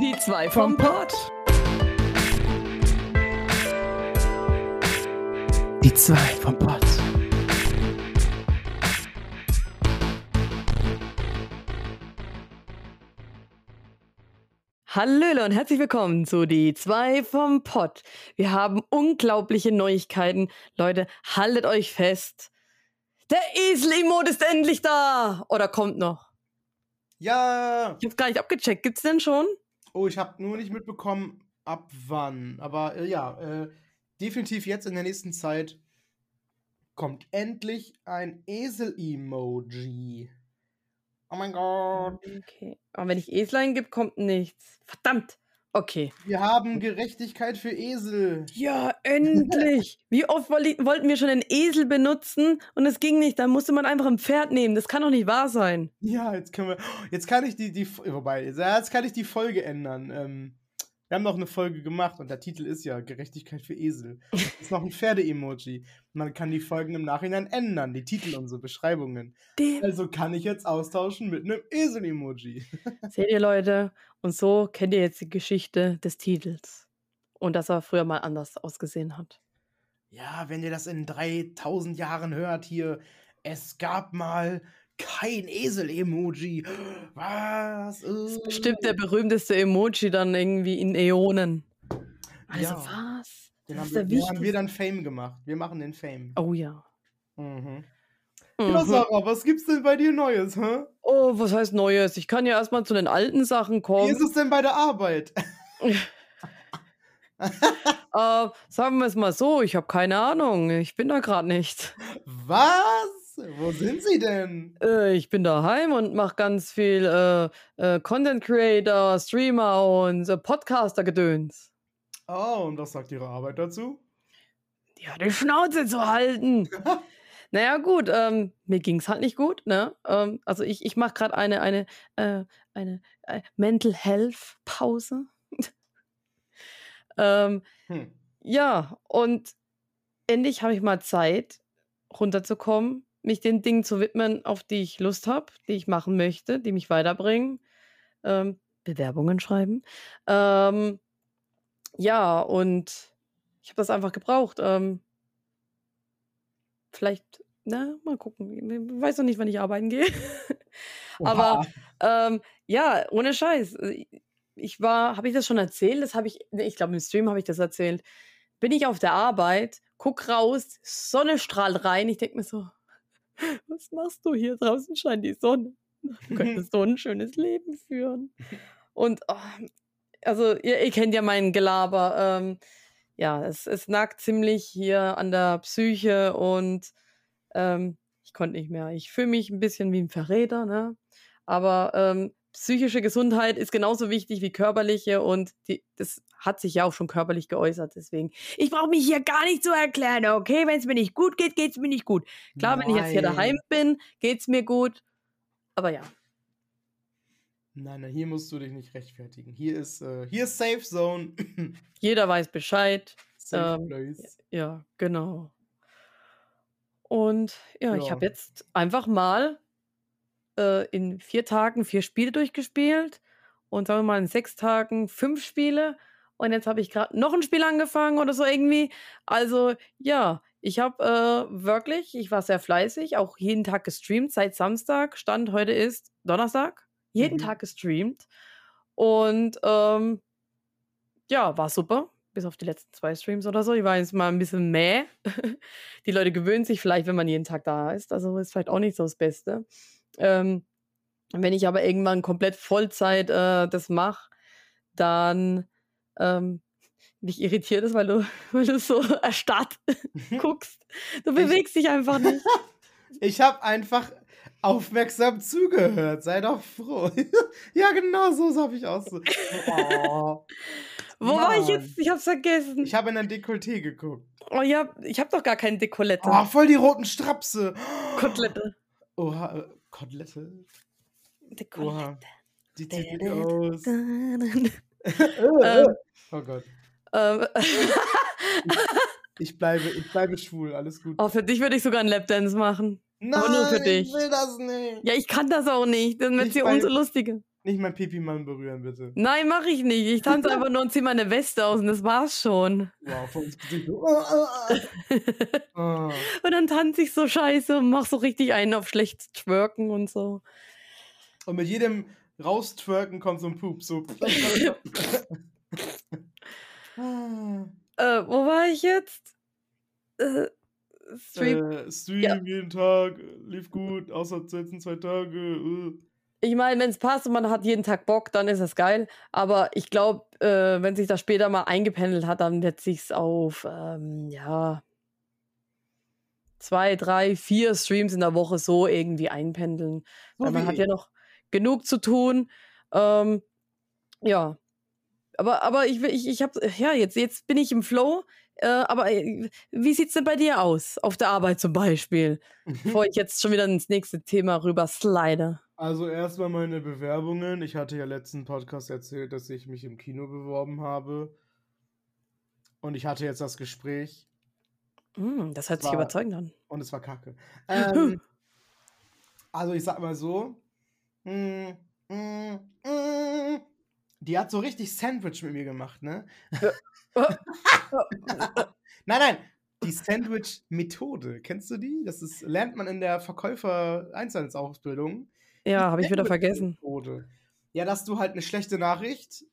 Die zwei vom Pott. Die zwei vom Pott. Hallöle und herzlich willkommen zu Die zwei vom Pott. Wir haben unglaubliche Neuigkeiten. Leute, haltet euch fest. Der Esel-Emote ist endlich da! Oder kommt noch? Ja! Ich hab's gar nicht abgecheckt. Gibt's denn schon? Oh, ich habe nur nicht mitbekommen, ab wann. Aber äh, ja, äh, definitiv jetzt in der nächsten Zeit kommt endlich ein Esel-Emoji. Oh mein Gott. Okay. Aber wenn ich Eslein gebe, kommt nichts. Verdammt. Okay. Wir haben Gerechtigkeit für Esel. Ja, endlich. Wie oft wollten wir schon einen Esel benutzen und es ging nicht. Dann musste man einfach ein Pferd nehmen. Das kann doch nicht wahr sein. Ja, jetzt können wir. Jetzt kann ich die, die wobei, jetzt kann ich die Folge ändern. Ähm, wir haben noch eine Folge gemacht und der Titel ist ja Gerechtigkeit für Esel. Das ist noch ein Pferde-Emoji. Man kann die Folgen im Nachhinein ändern, die Titel und so Beschreibungen. Dem. Also kann ich jetzt austauschen mit einem Esel-Emoji. Seht ihr, Leute? Und so kennt ihr jetzt die Geschichte des Titels. Und dass er früher mal anders ausgesehen hat. Ja, wenn ihr das in 3000 Jahren hört hier, es gab mal kein Esel-Emoji. Was? Das ist bestimmt der berühmteste Emoji dann irgendwie in Äonen. Also Ja. was? Den Das haben wir, den haben wir dann Fame gemacht. Wir machen den Fame. Oh ja. Mhm. Ja, Mhm. Sarah, was gibt's denn bei dir Neues, hä? Oh, was heißt Neues? Ich kann ja erstmal zu den alten Sachen Wie kommen. ist es denn bei der Arbeit? Äh, sagen wir es mal so, ich habe keine Ahnung. Ich bin da gerade nicht. Was? Wo sind sie denn? Äh, ich bin daheim und mache ganz viel äh, äh, Content Creator, Streamer und äh, Podcaster-Gedöns. Oh, und was sagt ihre Arbeit dazu? Ja, die Schnauze zu halten. naja, gut, ähm, mir ging es halt nicht gut, ne? Ähm, also ich, ich mache gerade eine, eine, äh, eine äh, Mental Health Pause. ähm, Hm. ja, und endlich habe ich mal Zeit, runterzukommen, mich den Dingen zu widmen, auf die ich Lust habe, die ich machen möchte, die mich weiterbringen. Ähm, Bewerbungen schreiben. Ähm, ja, und ich habe das einfach gebraucht. Ähm, vielleicht, na, mal gucken. Ich weiß noch nicht, wann ich arbeiten gehe. Aber ähm, ja, ohne Scheiß. Ich war, habe ich das schon erzählt? Das habe ich, ich glaube, im Stream habe ich das erzählt. Bin ich auf der Arbeit, guck raus, Sonne strahlt rein. Ich denke mir so, was machst du hier? Draußen scheint die Sonne. Du könntest so ein schönes Leben führen. Und oh, also, ihr, ihr kennt ja mein Gelaber. Ähm, ja, es, es nagt ziemlich hier an der Psyche und ähm, ich konnte nicht mehr. Ich fühle mich ein bisschen wie ein Verräter, ne? Aber ähm, psychische Gesundheit ist genauso wichtig wie körperliche und die, das hat sich ja auch schon körperlich geäußert. Deswegen, ich brauche mich hier gar nicht zu erklären, okay? Wenn es mir nicht gut geht, geht es mir nicht gut. Klar, wenn ich jetzt hier Nein. daheim bin, geht es mir gut. Aber ja, Nein, nein, hier musst du dich nicht rechtfertigen. Hier ist, äh, hier ist Safe Zone. jeder weiß Bescheid. Safe Ähm, Place. Ja, genau. Und ja, ich Ja. habe jetzt einfach mal äh, in vier Tagen vier Spiele durchgespielt und sagen wir mal in sechs Tagen fünf Spiele. Und jetzt habe ich gerade noch ein Spiel angefangen oder so irgendwie. Also ja, ich habe äh, wirklich, ich war sehr fleißig, auch jeden Tag gestreamt seit Samstag. Stand heute ist Donnerstag. Jeden Mhm. Tag gestreamt. Und ähm, ja, war super. Bis auf die letzten zwei Streams oder so. Die waren jetzt mal ein bisschen mäh. Die Leute gewöhnen sich vielleicht, wenn man jeden Tag da ist. Also ist vielleicht auch nicht so das Beste. Ähm, wenn ich aber irgendwann komplett Vollzeit äh, das mache, dann ähm, nicht irritiert ist, weil du, weil du so erstarrt guckst. Du bewegst dich einfach nicht. Ich habe einfach aufmerksam zugehört. Sei doch froh. ja, genau so habe ich auch so. Oh. Wo war ich Mann. jetzt? Ich hab's vergessen. Ich habe in ein Dekolleté geguckt. oh ja, ich hab doch gar keine Dekolette. Oh, voll die roten Strapse. Kotelette. Oha, äh, Kotelette. Dekolette. Oha. Die. Ähm, oh Gott. ähm, Ich bleibe, ich bleibe schwul, alles gut. oh, für dich würde ich sogar einen Lapdance machen. Nein, aber nur für dich. ich will das nicht. Ja, ich kann das auch nicht. Dann wird Ich sie weiß- umso lustiger. Nicht mein Pipi-Mann berühren, bitte. Nein, mach ich nicht. Ich tanze einfach nur und zieh meine Weste aus und das war's schon. Wow, so. Oh, oh, oh. Oh. Und dann tanze ich so scheiße und mach so richtig einen auf schlecht twerken und so. Und mit jedem raustwerken kommt so ein Pup. So. Äh, wo war ich jetzt? Äh, Stream. Äh, Stream Ja. jeden Tag, lief gut, außer die letzten zwei Tage. Äh. Ich meine, wenn es passt und man hat jeden Tag Bock, dann ist das geil. Aber ich glaube, äh, wenn sich das später mal eingependelt hat, dann wird sich's auf, ähm, ja, zwei, drei, vier Streams in der Woche so irgendwie einpendeln. So Weil man hat ja noch genug zu tun. Ähm, ja. Aber, aber ich, will- ich, ich habe, ja, jetzt, jetzt bin ich im Flow. Äh, aber äh, wie sieht's denn bei dir aus? Auf der Arbeit zum Beispiel. Bevor ich jetzt schon wieder ins nächste Thema rüber slide. Also erstmal meine Bewerbungen. Ich hatte ja letzten Podcast erzählt, dass ich mich im Kino beworben habe. Und ich hatte jetzt das Gespräch Mm, das hört sich War- überzeugend an. und es war kacke. Ähm, also ich sag mal so. Mm, mm, mm, die hat so richtig Sandwich mit mir gemacht, ne? nein, nein. Die Sandwich-Methode. Kennst du die? Das ist, lernt man in der Verkäufer-Einzelhandelsausbildung. Ja, habe ich wieder vergessen. Methode. Ja, dass du halt eine schlechte Nachricht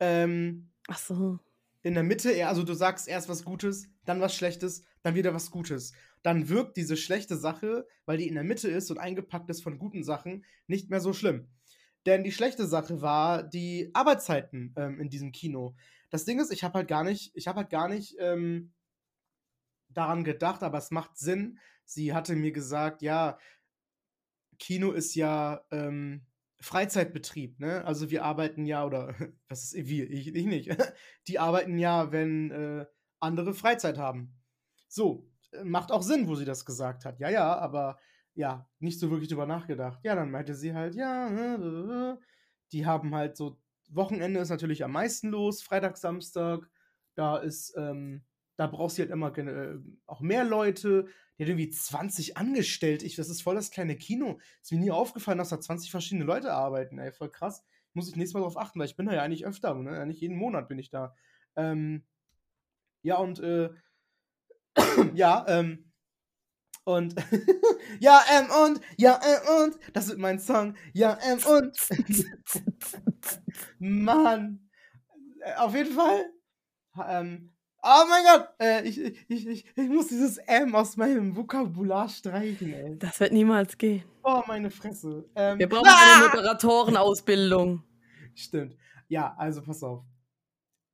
ähm, Ach so. in der Mitte, also du sagst erst was Gutes, dann was Schlechtes, dann wieder was Gutes. Dann wirkt diese schlechte Sache, weil die in der Mitte ist und eingepackt ist von guten Sachen, nicht mehr so schlimm. Denn die schlechte Sache war die Arbeitszeiten ähm, in diesem Kino. Das Ding ist, ich habe halt gar nicht, ich habe halt gar nicht ähm, daran gedacht, aber es macht Sinn. Sie hatte mir gesagt, ja, Kino ist ja ähm, Freizeitbetrieb, ne? Also wir arbeiten ja, oder was ist wir, ich, ich nicht. Die arbeiten ja, wenn äh, andere Freizeit haben. So, macht auch Sinn, wo sie das gesagt hat. Ja, ja, aber ja, nicht so wirklich drüber nachgedacht. Ja, dann meinte sie halt, ja, äh, äh, die haben halt so, Wochenende ist natürlich am meisten los, Freitag, Samstag, da ist, ähm, da brauchst du halt immer äh, auch mehr Leute. Die hat irgendwie 20 angestellt. Ich, das ist voll das kleine Kino. Ist mir nie aufgefallen, dass da 20 verschiedene Leute arbeiten. Ey, voll krass. Muss ich nächstes Mal drauf achten, weil ich bin da ja eigentlich öfter, ne? Eigentlich jeden Monat bin ich da. Ähm, ja, und äh, ja, ähm, und ja, ähm, und ja, ähm, und das wird mein Song. Ja, ähm, und Mann. Äh, Auf jeden Fall. Ähm, oh mein Gott, äh, ich, ich, ich, ich, muss dieses M aus meinem Vokabular streichen, ey. Das wird niemals gehen. Oh, meine Fresse. Ähm, Wir brauchen eine Moderatorenausbildung. Stimmt. Ja, also pass auf.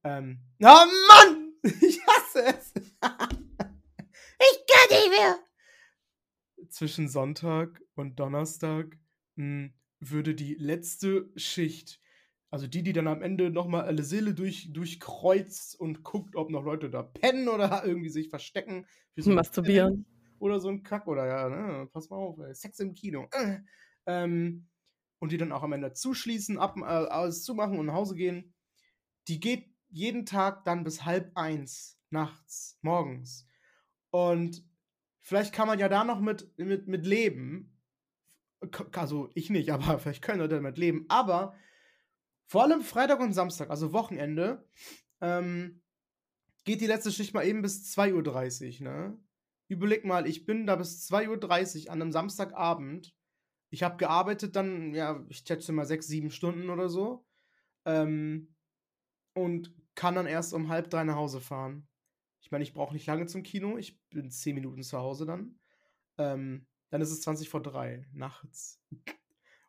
Ähm. Oh Mann! Ich hasse es! Nicht mehr! Zwischen Sonntag und Donnerstag mh, würde die letzte Schicht, also die, die dann am Ende nochmal alle Seele durch, durchkreuzt und guckt, ob noch Leute da pennen oder irgendwie sich verstecken. für so Masturbieren. oder so ein Kack oder ja, ne? Pass mal auf, ey. Sex im Kino. Äh. Ähm, und die dann auch am Ende zuschließen, ab, äh, alles zumachen und nach Hause gehen. Die geht jeden Tag dann bis halb eins nachts, morgens. Und vielleicht kann man ja da noch mit, mit, mit leben. Also ich nicht, aber vielleicht können Leute damit leben. Aber vor allem Freitag und Samstag, also Wochenende, ähm, geht die letzte Schicht mal eben bis 2.30 Uhr, ne? Überleg mal, ich bin da bis 2.30 Uhr an einem Samstagabend. Ich habe gearbeitet dann, ja, ich schätze mal sechs, sieben Stunden oder so. Ähm, und kann dann erst um halb drei nach Hause fahren. Ich meine, ich brauche nicht lange zum Kino. Ich bin zehn Minuten zu Hause dann. Ähm, dann ist es 20 vor drei nachts.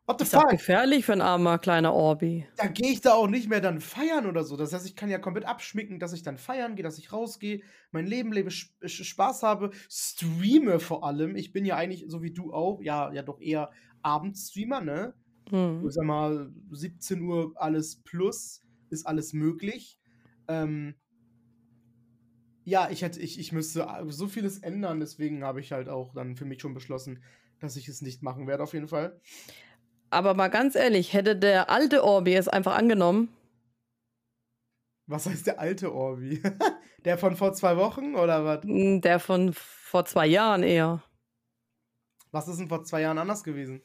What the Ist fuck? gefährlich für ein armer kleiner Orbi. Da gehe ich da auch nicht mehr dann feiern oder so. Das heißt, ich kann ja komplett abschminken, dass ich dann feiern gehe, dass ich rausgehe, mein Leben lebe, Sch- Spaß habe, streame vor allem. Ich bin ja eigentlich, so wie du auch, ja, ja doch eher Abendstreamer, ne? Hm. Ich sag mal, 17 Uhr alles plus, ist alles möglich. Ähm, ja, ich hätte, ich, ich müsste so vieles ändern, deswegen habe ich halt auch dann für mich schon beschlossen, dass ich es nicht machen werde, auf jeden Fall. Aber mal ganz ehrlich, hätte der alte Orbi es einfach angenommen, Was heißt der alte Orbi? der von vor zwei Wochen oder was? m, der von vor zwei Jahren eher. Was ist denn vor zwei Jahren anders gewesen?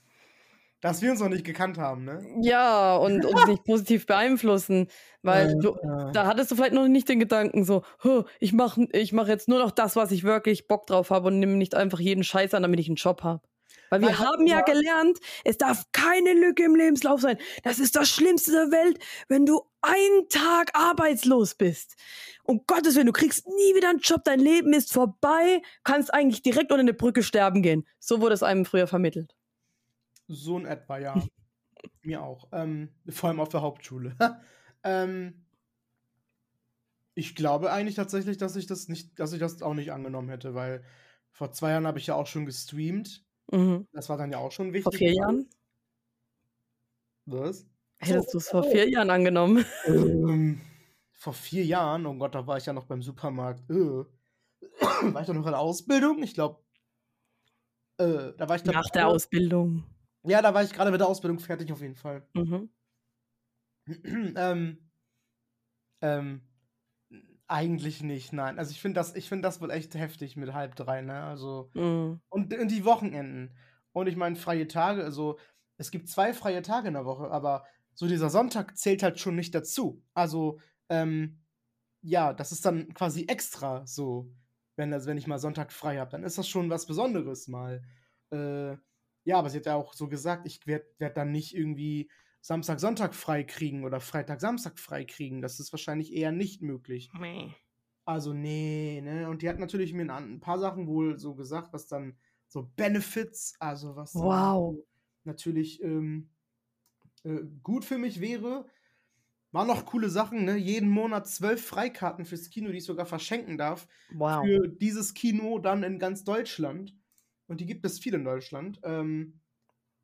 Dass wir uns noch nicht gekannt haben, ne? Ja, und uns nicht positiv beeinflussen. Weil Äh, du, äh. da hattest du vielleicht noch nicht den Gedanken so, "Huh, ich mache ich mach jetzt nur noch das, was ich wirklich Bock drauf habe und nehme nicht einfach jeden Scheiß an, damit ich einen Job habe. Weil wir Weil- haben ja ja. gelernt, es darf keine Lücke im Lebenslauf sein. Das ist das Schlimmste der Welt, wenn du einen Tag arbeitslos bist. Um Gottes Willen, du kriegst nie wieder einen Job, dein Leben ist vorbei, kannst eigentlich direkt unter eine Brücke sterben gehen. So wurde es einem früher vermittelt. So in etwa, ja. Mir auch. Ähm, vor allem auf der Hauptschule. ähm, ich glaube eigentlich tatsächlich, dass ich das nicht, dass ich das auch nicht angenommen hätte, weil vor zwei Jahren habe ich ja auch schon gestreamt. Mhm. Das war dann ja auch schon wichtig. Vor vier Jahren? Was? Hättest du es vor vier Jahren angenommen? Ähm, vor vier Jahren, oh Gott, da war ich ja noch beim Supermarkt. Äh. War ich doch noch in der Ausbildung? Ich glaube. Äh, da war ich Nach der Ausbildung. Ja, da war ich gerade mit der Ausbildung fertig auf jeden Fall. Mhm. ähm, ähm, eigentlich nicht, nein. Also ich finde das, ich finde das wohl echt heftig mit halb drei, ne? Also. Mhm. Und, und die Wochenenden. Und ich meine, freie Tage, also es gibt zwei freie Tage in der Woche, aber so dieser Sonntag zählt halt schon nicht dazu. Also, ähm, ja, das ist dann quasi extra so, wenn, das, wenn ich mal Sonntag frei habe, dann ist das schon was Besonderes mal. Äh, ja, aber sie hat ja auch so gesagt, ich werde werd dann nicht irgendwie Samstag, Sonntag frei kriegen oder Freitag, Samstag frei kriegen. Das ist wahrscheinlich eher nicht möglich. Also, nee, ne? Und die hat natürlich mir ein, ein paar Sachen wohl so gesagt, was dann so Benefits, also was dann Wow. natürlich ähm, äh, gut für mich wäre. Waren noch coole Sachen, ne? Jeden Monat zwölf Freikarten fürs Kino, die ich sogar verschenken darf. Wow. Für dieses Kino dann in ganz Deutschland. Und die gibt es viel in Deutschland. Ähm,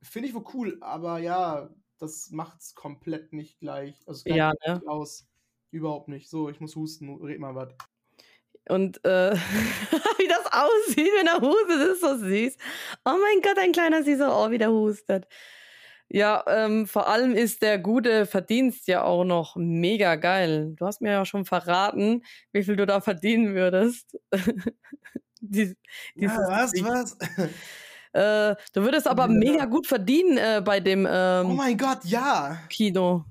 Finde ich wohl cool, aber ja, das macht's komplett nicht gleich. Also es Ja, nicht ne? aus. Überhaupt nicht. So, ich muss husten, red mal was. Und äh, wie das aussieht, wenn er hustet, ist so süß. Oh mein Gott, ein kleiner süßer Ohr, wie der hustet. Ja, ähm, vor allem ist der gute Verdienst ja auch noch mega geil. Du hast mir ja schon verraten, wie viel du da verdienen würdest. Dies, dieses was, Gesicht. was? Äh, du würdest aber Ja. mega gut verdienen äh, bei dem oh ähm, mein Gott, ja. Kino.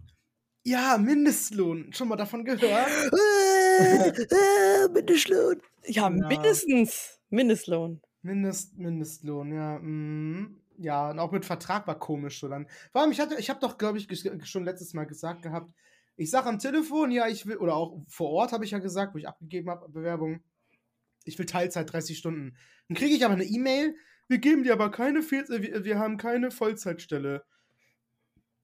Ja, Mindestlohn. Schon mal davon gehört? äh, Mindestlohn. Ja, Ja. mindestens Mindestlohn. Mindest, Mindestlohn, ja. Mm, ja, und auch mit Vertrag war komisch so dann. Vor allem, ich hatte, ich habe doch, glaube ich, schon letztes Mal gesagt gehabt, ich sage am Telefon, ja, ich will, oder auch vor Ort habe ich ja gesagt, wo ich abgegeben habe, Bewerbung, ich will Teilzeit 30 Stunden. Dann kriege ich aber eine E-Mail, wir geben dir aber keine, Fehl wir, wir haben keine Vollzeitstelle.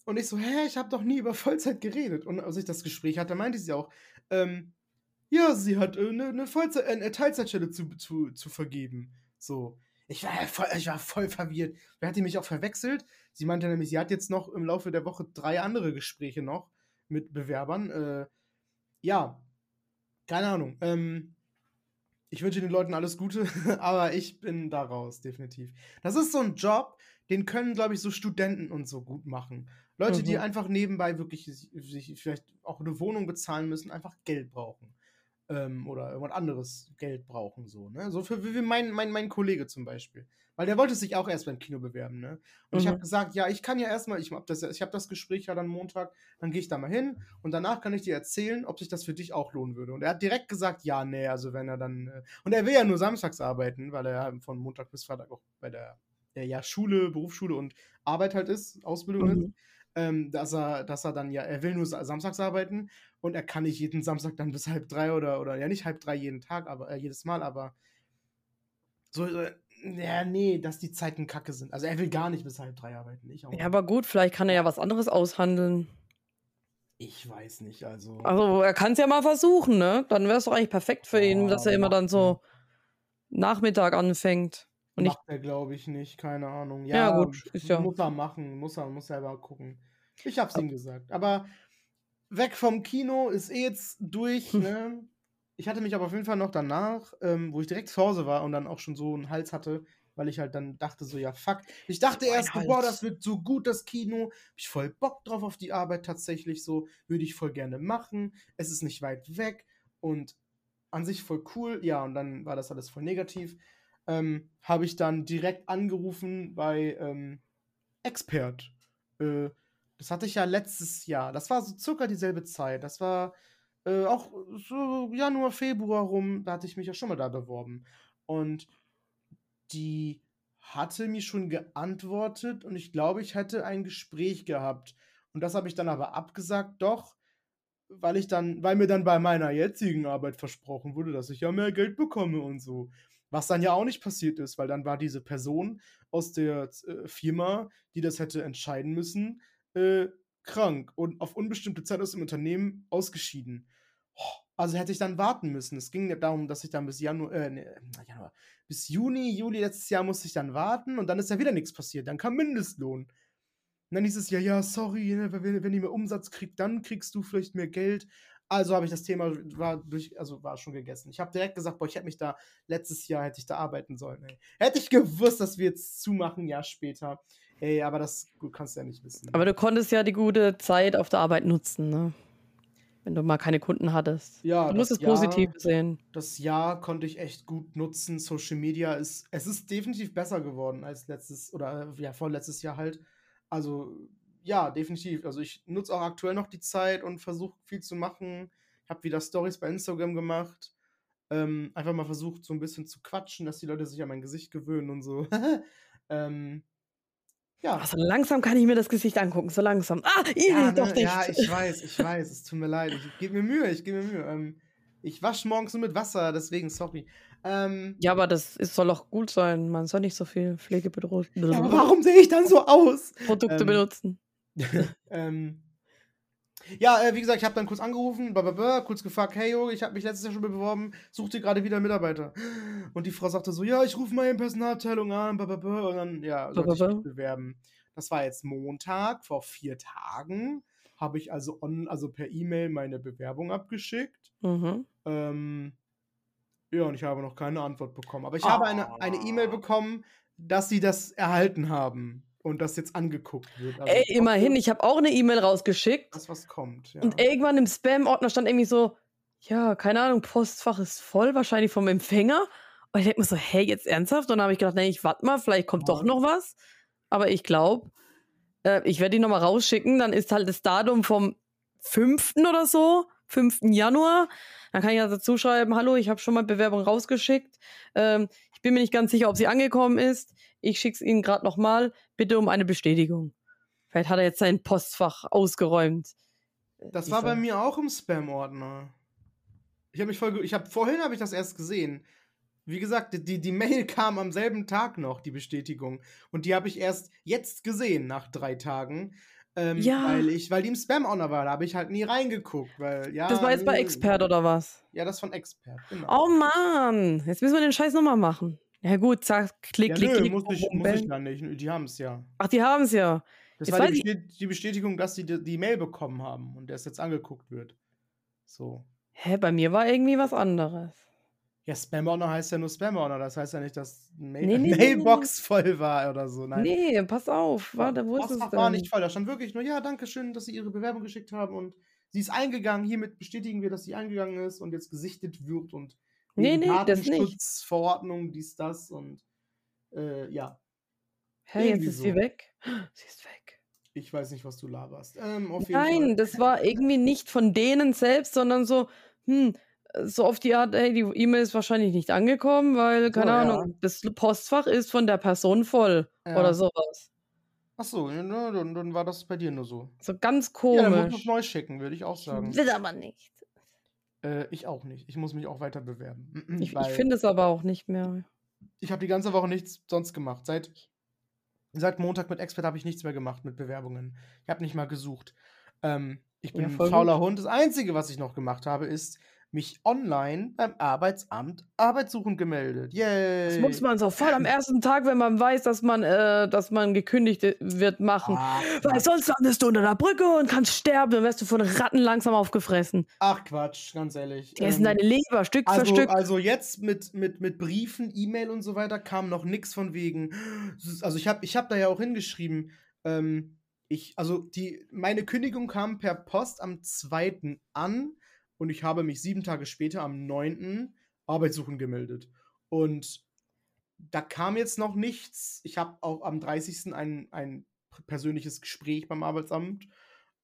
Und ich so, hä, ich habe doch nie über Vollzeit geredet. Und als ich das Gespräch hatte, meinte sie auch, ähm, ja, sie hat äh, eine, eine, Vollzeit, äh, eine Teilzeitstelle zu, zu, zu vergeben. So. Ich war, voll, ich war voll verwirrt. Wer hat die mich auch verwechselt? Sie meinte nämlich, sie hat jetzt noch im Laufe der Woche drei andere Gespräche noch mit Bewerbern. Äh, ja, keine Ahnung. Ähm, ich wünsche den Leuten alles Gute, aber ich bin da raus, definitiv. Das ist so ein Job, den können, glaube ich, so Studenten und so gut machen. Leute, die Mhm. einfach nebenbei wirklich sich vielleicht auch eine Wohnung bezahlen müssen, einfach Geld brauchen. Ähm, oder irgendwas anderes Geld brauchen, so, ne? So für, wie mein, mein, mein Kollege zum Beispiel. Weil der wollte sich auch erst beim Kino bewerben, ne? Und ich Mhm. habe gesagt, ja, ich kann ja erstmal, ich habe das, ich hab das Gespräch ja dann Montag, dann gehe ich da mal hin und danach kann ich dir erzählen, ob sich das für dich auch lohnen würde. Und er hat direkt gesagt, ja, nee, also wenn er dann, äh, und er will ja nur samstags arbeiten, weil er von Montag bis Freitag auch bei der, der ja Schule, Berufsschule und Arbeit halt ist, Ausbildung ist, Mhm. ähm, dass er, dass er dann ja, er will nur sa- samstags arbeiten und er kann nicht jeden Samstag dann bis halb drei oder, oder ja nicht halb drei jeden Tag, aber äh, jedes Mal, aber so, äh, ja, nee, dass die Zeiten kacke sind. Also er will gar nicht bis halb drei arbeiten. Ich auch Ja, aber gut, vielleicht kann er ja was anderes aushandeln. Ich weiß nicht, also. Also er kann es ja mal versuchen, ne? Dann wäre es doch eigentlich perfekt für ihn, Ja, dass er immer dann so Nachmittag anfängt. Und ich, macht er, glaube ich, nicht, keine Ahnung. Ja, Ja, gut, ist ja- Muss er machen, muss er, muss selber gucken. Ich hab's ihm gesagt. Aber weg vom Kino ist eh jetzt durch, Hm. ne? Ich hatte mich aber auf jeden Fall noch danach, ähm, wo ich direkt zu Hause war und dann auch schon so einen Hals hatte, weil ich halt dann dachte so, ja, fuck. Ich dachte So erst, so, boah, Hals. das wird so gut, das Kino. Hab ich voll Bock drauf auf die Arbeit tatsächlich so. Würde ich voll gerne machen. Es ist nicht weit weg und an sich voll cool. Ja, und dann war das alles voll negativ. Ähm, habe ich dann direkt angerufen bei ähm, Expert. Äh, das hatte ich ja letztes Jahr. Das war so circa dieselbe Zeit. Das war äh, auch so Januar, Februar rum. Da hatte ich mich ja schon mal da beworben. Und die hatte mir schon geantwortet und ich glaube, ich hätte ein Gespräch gehabt. Und das habe ich dann aber abgesagt, doch, weil ich dann, weil mir dann bei meiner jetzigen Arbeit versprochen wurde, dass ich ja mehr Geld bekomme und so. Was dann ja auch nicht passiert ist, weil dann war diese Person aus der äh, Firma, die das hätte entscheiden müssen, äh, krank und auf unbestimmte Zeit aus dem Unternehmen ausgeschieden. Also hätte ich dann warten müssen. Es ging darum, dass ich dann bis Januar, äh, nee, Januar, bis Juni, Juli letztes Jahr musste ich dann warten und dann ist ja wieder nichts passiert. Dann kam Mindestlohn. Und dann hieß es ja, ja, sorry, ne, wenn, wenn ihr mehr Umsatz kriegt, dann kriegst du vielleicht mehr Geld. Also habe ich das Thema war durch, also war schon gegessen. Ich habe direkt gesagt, boah, ich hätte mich da letztes Jahr hätte ich da arbeiten sollen. Ey. Hätte ich gewusst, dass wir jetzt zumachen, ein Jahr später. Ey, aber das gut, kannst du ja nicht wissen. Aber du konntest ja die gute Zeit auf der Arbeit nutzen, ne? Wenn du mal keine Kunden hattest. Ja, du musst es Jahr, positiv sehen. Das Jahr konnte ich echt gut nutzen. Social Media ist, es ist definitiv besser geworden als letztes oder ja, vorletztes Jahr halt. Also ja, definitiv. Also ich nutze auch aktuell noch die Zeit und versuche viel zu machen. Ich habe wieder Stories bei Instagram gemacht. Ähm, einfach mal versucht, so ein bisschen zu quatschen, dass die Leute sich an mein Gesicht gewöhnen und so. ähm, ja. Also langsam kann ich mir das Gesicht angucken, so langsam. Ah, ich ja, doch ne, nicht. Ja, ich weiß, ich weiß, es tut mir leid. Ich gebe mir Mühe, ich gebe mir Mühe. Ähm, ich wasche morgens nur mit Wasser, deswegen sorry. Ähm, ja, aber das ist, soll auch gut sein. Man soll nicht so viel Pflegebedroht. ja, aber warum sehe ich dann so aus? Produkte Ähm, benutzen. ähm, ja, äh, wie gesagt, ich habe dann kurz angerufen, blablabla, kurz gefragt, hey, yo, ich habe mich letztes Jahr schon beworben, sucht ihr gerade wieder Mitarbeiter? Und die Frau sagte so, ja, ich rufe mal in Personalabteilung an, blablabla, und dann, ja, sollte ich mich bewerben. Das war jetzt Montag, vor vier Tagen, habe ich also, on, also per E-Mail meine Bewerbung abgeschickt. Mhm. Ähm, ja, und ich habe noch keine Antwort bekommen. Aber ich habe eine eine E-Mail Ah. bekommen, dass sie das erhalten haben und das jetzt angeguckt wird. Also Ey, immerhin, ich habe auch eine E-Mail rausgeschickt dass was kommt. Ja. und irgendwann im Spam-Ordner stand irgendwie so, ja, keine Ahnung, Postfach ist voll, wahrscheinlich vom Empfänger. Und ich denke mir so, hey, jetzt ernsthaft? Und dann habe ich gedacht, nee, ich warte mal, vielleicht kommt doch Ja. noch was. Aber ich glaube, äh, ich werde die nochmal rausschicken. Dann ist halt das Datum vom 5. oder so, 5. Januar. Dann kann ich ja dazu schreiben, hallo, ich habe schon mal Bewerbung rausgeschickt. Ähm, ich bin mir nicht ganz sicher, ob sie angekommen ist. Ich schicke es Ihnen gerade nochmal. Bitte um eine Bestätigung. Vielleicht hat er jetzt sein Postfach ausgeräumt. Das Ich war bei mir auch im Spam-Ordner. Ich habe mich voll, ich habe vorhin habe ich das erst gesehen. Wie gesagt, die, die Mail kam am selben Tag noch, die Bestätigung. Und die habe ich erst jetzt gesehen, nach drei Tagen. Ähm, Ja. Weil ich, weil die im Spam-Ordner war, da habe ich halt nie reingeguckt, weil, ja. Das war jetzt bei. Expert oder was? Ja, das von Expert, genau. Oh Mann, jetzt müssen wir den Scheiß nochmal machen. Ja gut, zack, klick, ja, klick, nö, klick. muss ich, muss ich ja nicht. Die haben es ja. Ach, die haben es ja. Das Jetzt war die, Bestät- die Bestätigung, dass sie die, die Mail bekommen haben und der es jetzt angeguckt wird. So. Hä, bei mir war irgendwie was anderes. Ja, Spam-Ordner heißt ja nur Spam-Ordner. Das heißt ja nicht, dass Mail Nee, nee, nee, Mailbox voll war oder so. Nein. Nee, pass auf. Warte, wo ist es Postfach denn? war nicht voll. Da stand wirklich nur, ja, danke schön, dass Sie Ihre Bewerbung geschickt haben und sie ist eingegangen. Hiermit bestätigen wir, dass sie eingegangen ist und jetzt gesichtet wird und Nee, nee, das nicht. Datenschutzverordnung, dies, das und äh, ja, Hä, jetzt ist sie so. weg. Sie ist weg. ich weiß nicht, was du laberst. Ähm, Nein, das war irgendwie nicht von denen selbst, sondern so, hm, so auf die Art, hey, die E-Mail ist wahrscheinlich nicht angekommen, weil, keine ja. Ahnung, das Postfach ist von der Person voll Ja. oder sowas. Ach so, ja, na, dann, dann war das bei dir nur so. So ganz Ja, dann muss komisch. ich neu schicken, würde ich auch sagen. Will aber nicht. Äh, ich auch nicht. Ich muss mich auch weiter bewerben. Mhm, Ich, ich finde es aber auch nicht mehr. ich habe die ganze Woche nichts sonst gemacht. Seit, seit Montag mit Expert habe ich nichts mehr gemacht mit Bewerbungen. Ich habe nicht mal gesucht. Ähm, ich bin Ja, ein fauler Hund. Das Einzige, was ich noch gemacht habe, ist mich online beim Arbeitsamt Arbeitssuchend gemeldet. Yay! Das muss man so voll am ersten Tag, wenn man weiß, dass man, äh, dass man gekündigt wird, machen. Ach, Weil sonst landest du unter der Brücke und kannst sterben, dann wirst du von Ratten langsam aufgefressen. Ach Quatsch, ganz ehrlich. Die essen Ähm, deine Leber Stück für Also, Stück. also jetzt mit, mit, mit Briefen, E-Mail und so weiter kam noch nichts von wegen. Also ich habe ich hab da ja auch hingeschrieben, ähm, ich, also die, meine Kündigung kam per Post am 2. an und ich habe mich sieben Tage später am 9. Arbeitssuchen gemeldet. Und da kam jetzt noch nichts. Ich habe auch am 30. ein, ein persönliches Gespräch beim Arbeitsamt.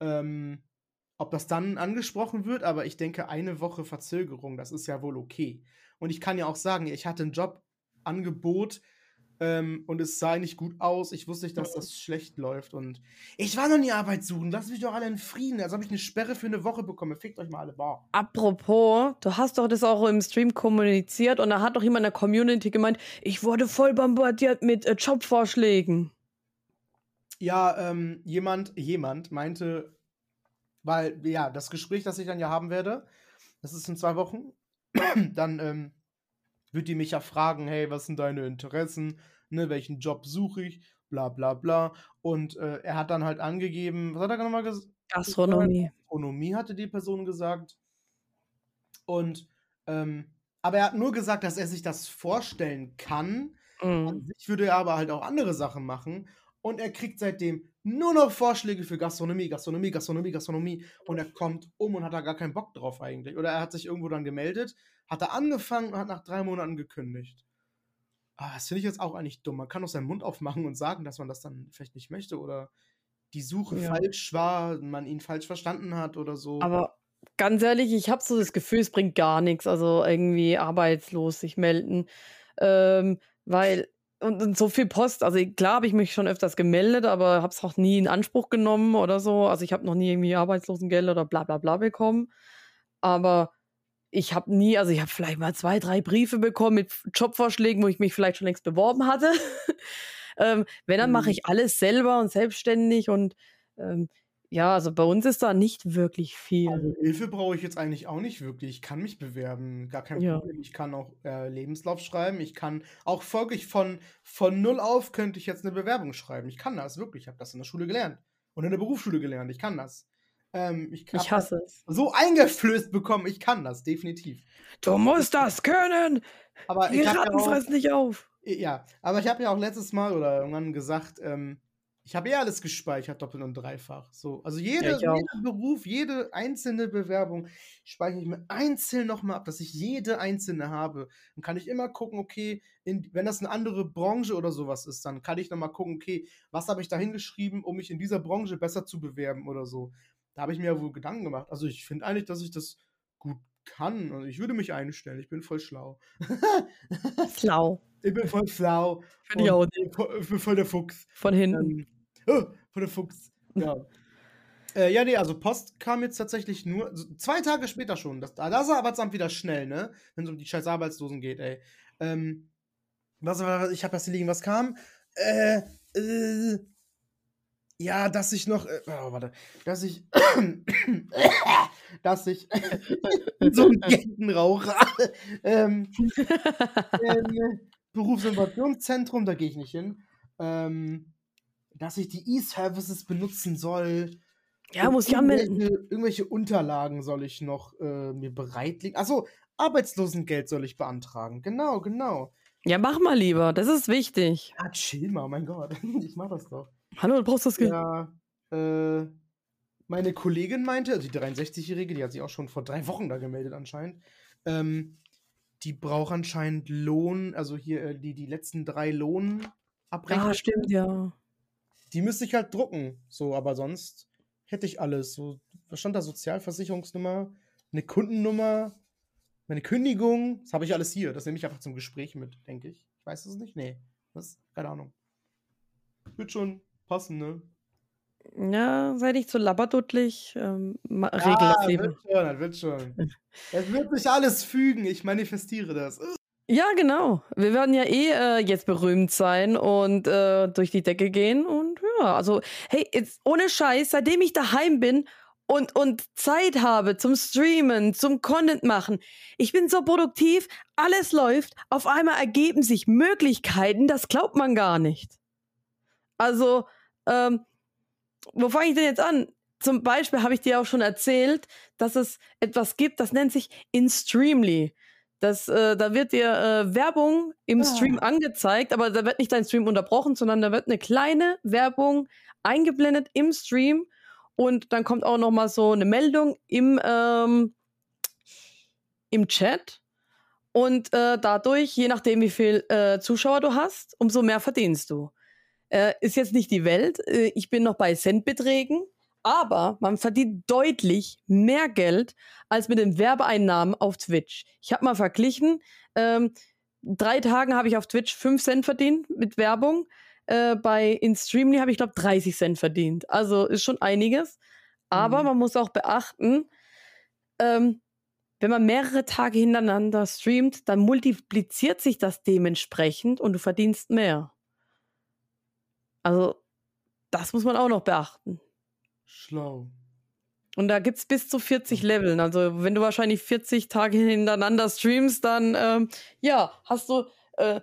Ähm, ob das dann angesprochen wird, aber ich denke, eine Woche Verzögerung, das ist ja wohl okay. Und ich kann ja auch sagen, ich hatte ein Jobangebot ähm, und es sah nicht gut aus. Ich wusste nicht, dass das schlecht läuft. Und ich war noch nie Arbeit suchen. Lass mich doch alle in Frieden. Als ob ich eine Sperre für eine Woche bekomme. Fickt euch mal alle. Boah. Apropos, du hast doch das auch im Stream kommuniziert und da hat doch jemand in der Community gemeint, ich wurde voll bombardiert mit äh, Jobvorschlägen. Ja, ähm, jemand, jemand meinte, weil, ja, das Gespräch, das ich dann ja haben werde, das ist in zwei Wochen, dann ähm, wird die mich ja fragen, hey, was sind deine Interessen, ne, welchen Job suche ich, bla bla bla. Und äh, er hat dann halt angegeben, was hat er nochmal gesagt? Gastronomie. Gastronomie hatte die Person gesagt. Und, ähm, aber er hat nur gesagt, dass er sich das vorstellen kann. Mhm. An sich würde er aber halt auch andere Sachen machen. Und er kriegt seitdem nur noch Vorschläge für Gastronomie, Gastronomie, Gastronomie, Gastronomie. Und er kommt um und hat da gar keinen Bock drauf eigentlich. Oder er hat sich irgendwo dann gemeldet, hat da angefangen und hat nach drei Monaten gekündigt. Ah, das finde ich jetzt auch eigentlich dumm. Man kann doch seinen Mund aufmachen und sagen, dass man das dann vielleicht nicht möchte oder die Suche ja. falsch war, man ihn falsch verstanden hat oder so. Aber ganz ehrlich, ich habe so das Gefühl, es bringt gar nichts. Also irgendwie arbeitslos sich melden. Ähm, weil und, und, so viel Post, also klar habe ich mich schon öfters gemeldet, aber habe es auch nie in Anspruch genommen oder so. Also ich habe noch nie irgendwie Arbeitslosengeld oder bla bla bla bekommen. Aber ich habe nie, also ich habe vielleicht mal zwei, drei Briefe bekommen mit Jobvorschlägen, wo ich mich vielleicht schon längst beworben hatte. ähm, wenn, dann mache mhm. ich alles selber und selbstständig und ähm, ja, also bei uns ist da nicht wirklich viel. Also Hilfe brauche ich jetzt eigentlich auch nicht wirklich. Ich kann mich bewerben, gar kein ja. Problem. Ich kann auch äh, Lebenslauf schreiben. Ich kann auch folglich von, von null auf könnte ich jetzt eine Bewerbung schreiben. Ich kann das wirklich. Ich habe das in der Schule gelernt und in der Berufsschule gelernt. Ich kann das. Ähm, ich, ich hasse es. So eingeflößt bekommen. Ich kann das definitiv. Du musst das können. Aber Die Ratten ja nicht auf. Ja, aber ich habe ja auch letztes Mal oder irgendwann gesagt, ähm, ich habe eh alles gespeichert, doppelt und dreifach. So, also jede, ja, jeder Beruf, jede einzelne Bewerbung speichere ich mir einzeln nochmal ab, dass ich jede einzelne habe. Dann kann ich immer gucken, okay, in, wenn das eine andere Branche oder sowas ist, dann kann ich nochmal gucken, okay, was habe ich da hingeschrieben, um mich in dieser Branche besser zu bewerben oder so. Da habe ich mir ja wohl Gedanken gemacht. Also ich finde eigentlich, dass ich das gut kann. Also ich würde mich einstellen. Ich bin voll schlau. schlau. Ich bin voll schlau. Finde ich auch. Ich bin voll der Fuchs. Von hinten. Ähm, oh, voll der Fuchs. Ja. äh, ja, nee, also Post kam jetzt tatsächlich nur also zwei Tage später schon. Das, da ist Arbeitsamt wieder schnell, ne? Wenn es um die scheiß Arbeitslosen geht, ey. Ähm, was, ich habe das hier liegen, was kam? Äh, äh, ja, dass ich noch, äh, oh, warte, dass ich, dass ich so ein Kettenraucher, ähm, ähm, Berufsinnovationszentrum, da gehe ich nicht hin, ähm, dass ich die E-Services benutzen soll. Ja, muss ich anmelden. Irgendwelche Unterlagen soll ich noch äh, mir bereitlegen. Achso, Arbeitslosengeld soll ich beantragen. Genau, genau. Ja, mach mal lieber, das ist wichtig. Ja, chill mal, mein Gott. Ich mach das doch. Hallo, du brauchst das Geld. Ja, äh, meine Kollegin meinte, also die 63-Jährige, die hat sich auch schon vor drei Wochen da gemeldet anscheinend, ähm, die braucht anscheinend Lohn, also hier äh, die, die letzten drei Lohnabrechnungen. Ah, stimmt, ja. Die müsste ich halt drucken, so, aber sonst hätte ich alles. So, was stand da? Sozialversicherungsnummer, eine Kundennummer, meine Kündigung, das habe ich alles hier. Das nehme ich einfach zum Gespräch mit, denke ich. Ich weiß es nicht. Nee, was? Keine Ahnung. Wird schon passen, ne? Ja, sei nicht so labberduttlich. Ähm, regel ah, das eben. Wird schon, das wird schon. es wird sich alles fügen. Ich manifestiere das. Ja, genau. Wir werden ja eh äh, jetzt berühmt sein und äh, durch die Decke gehen. Und ja, also, hey, jetzt ohne Scheiß, seitdem ich daheim bin und, und Zeit habe zum Streamen, zum Content machen, ich bin so produktiv, alles läuft. Auf einmal ergeben sich Möglichkeiten, das glaubt man gar nicht. Also, ähm, wo fange ich denn jetzt an? Zum Beispiel habe ich dir auch schon erzählt, dass es etwas gibt, das nennt sich InStreamly. Das, äh, da wird dir äh, Werbung im ah. Stream angezeigt, aber da wird nicht dein Stream unterbrochen, sondern da wird eine kleine Werbung eingeblendet im Stream und dann kommt auch noch mal so eine Meldung im, ähm, im Chat. Und äh, dadurch, je nachdem, wie viel äh, Zuschauer du hast, umso mehr verdienst du. Äh, ist jetzt nicht die Welt. Äh, ich bin noch bei Centbeträgen. Aber man verdient deutlich mehr Geld als mit den Werbeeinnahmen auf Twitch. Ich habe mal verglichen. Ähm, drei Tagen habe ich auf Twitch 5 Cent verdient mit Werbung. Äh, bei InStreamly habe ich, glaube 30 Cent verdient. Also ist schon einiges. Aber mhm. man muss auch beachten, ähm, wenn man mehrere Tage hintereinander streamt, dann multipliziert sich das dementsprechend und du verdienst mehr. Also, das muss man auch noch beachten. Schlau. Und da gibt es bis zu 40 Leveln. Also, wenn du wahrscheinlich 40 Tage hintereinander streamst, dann, ähm, ja, hast du äh,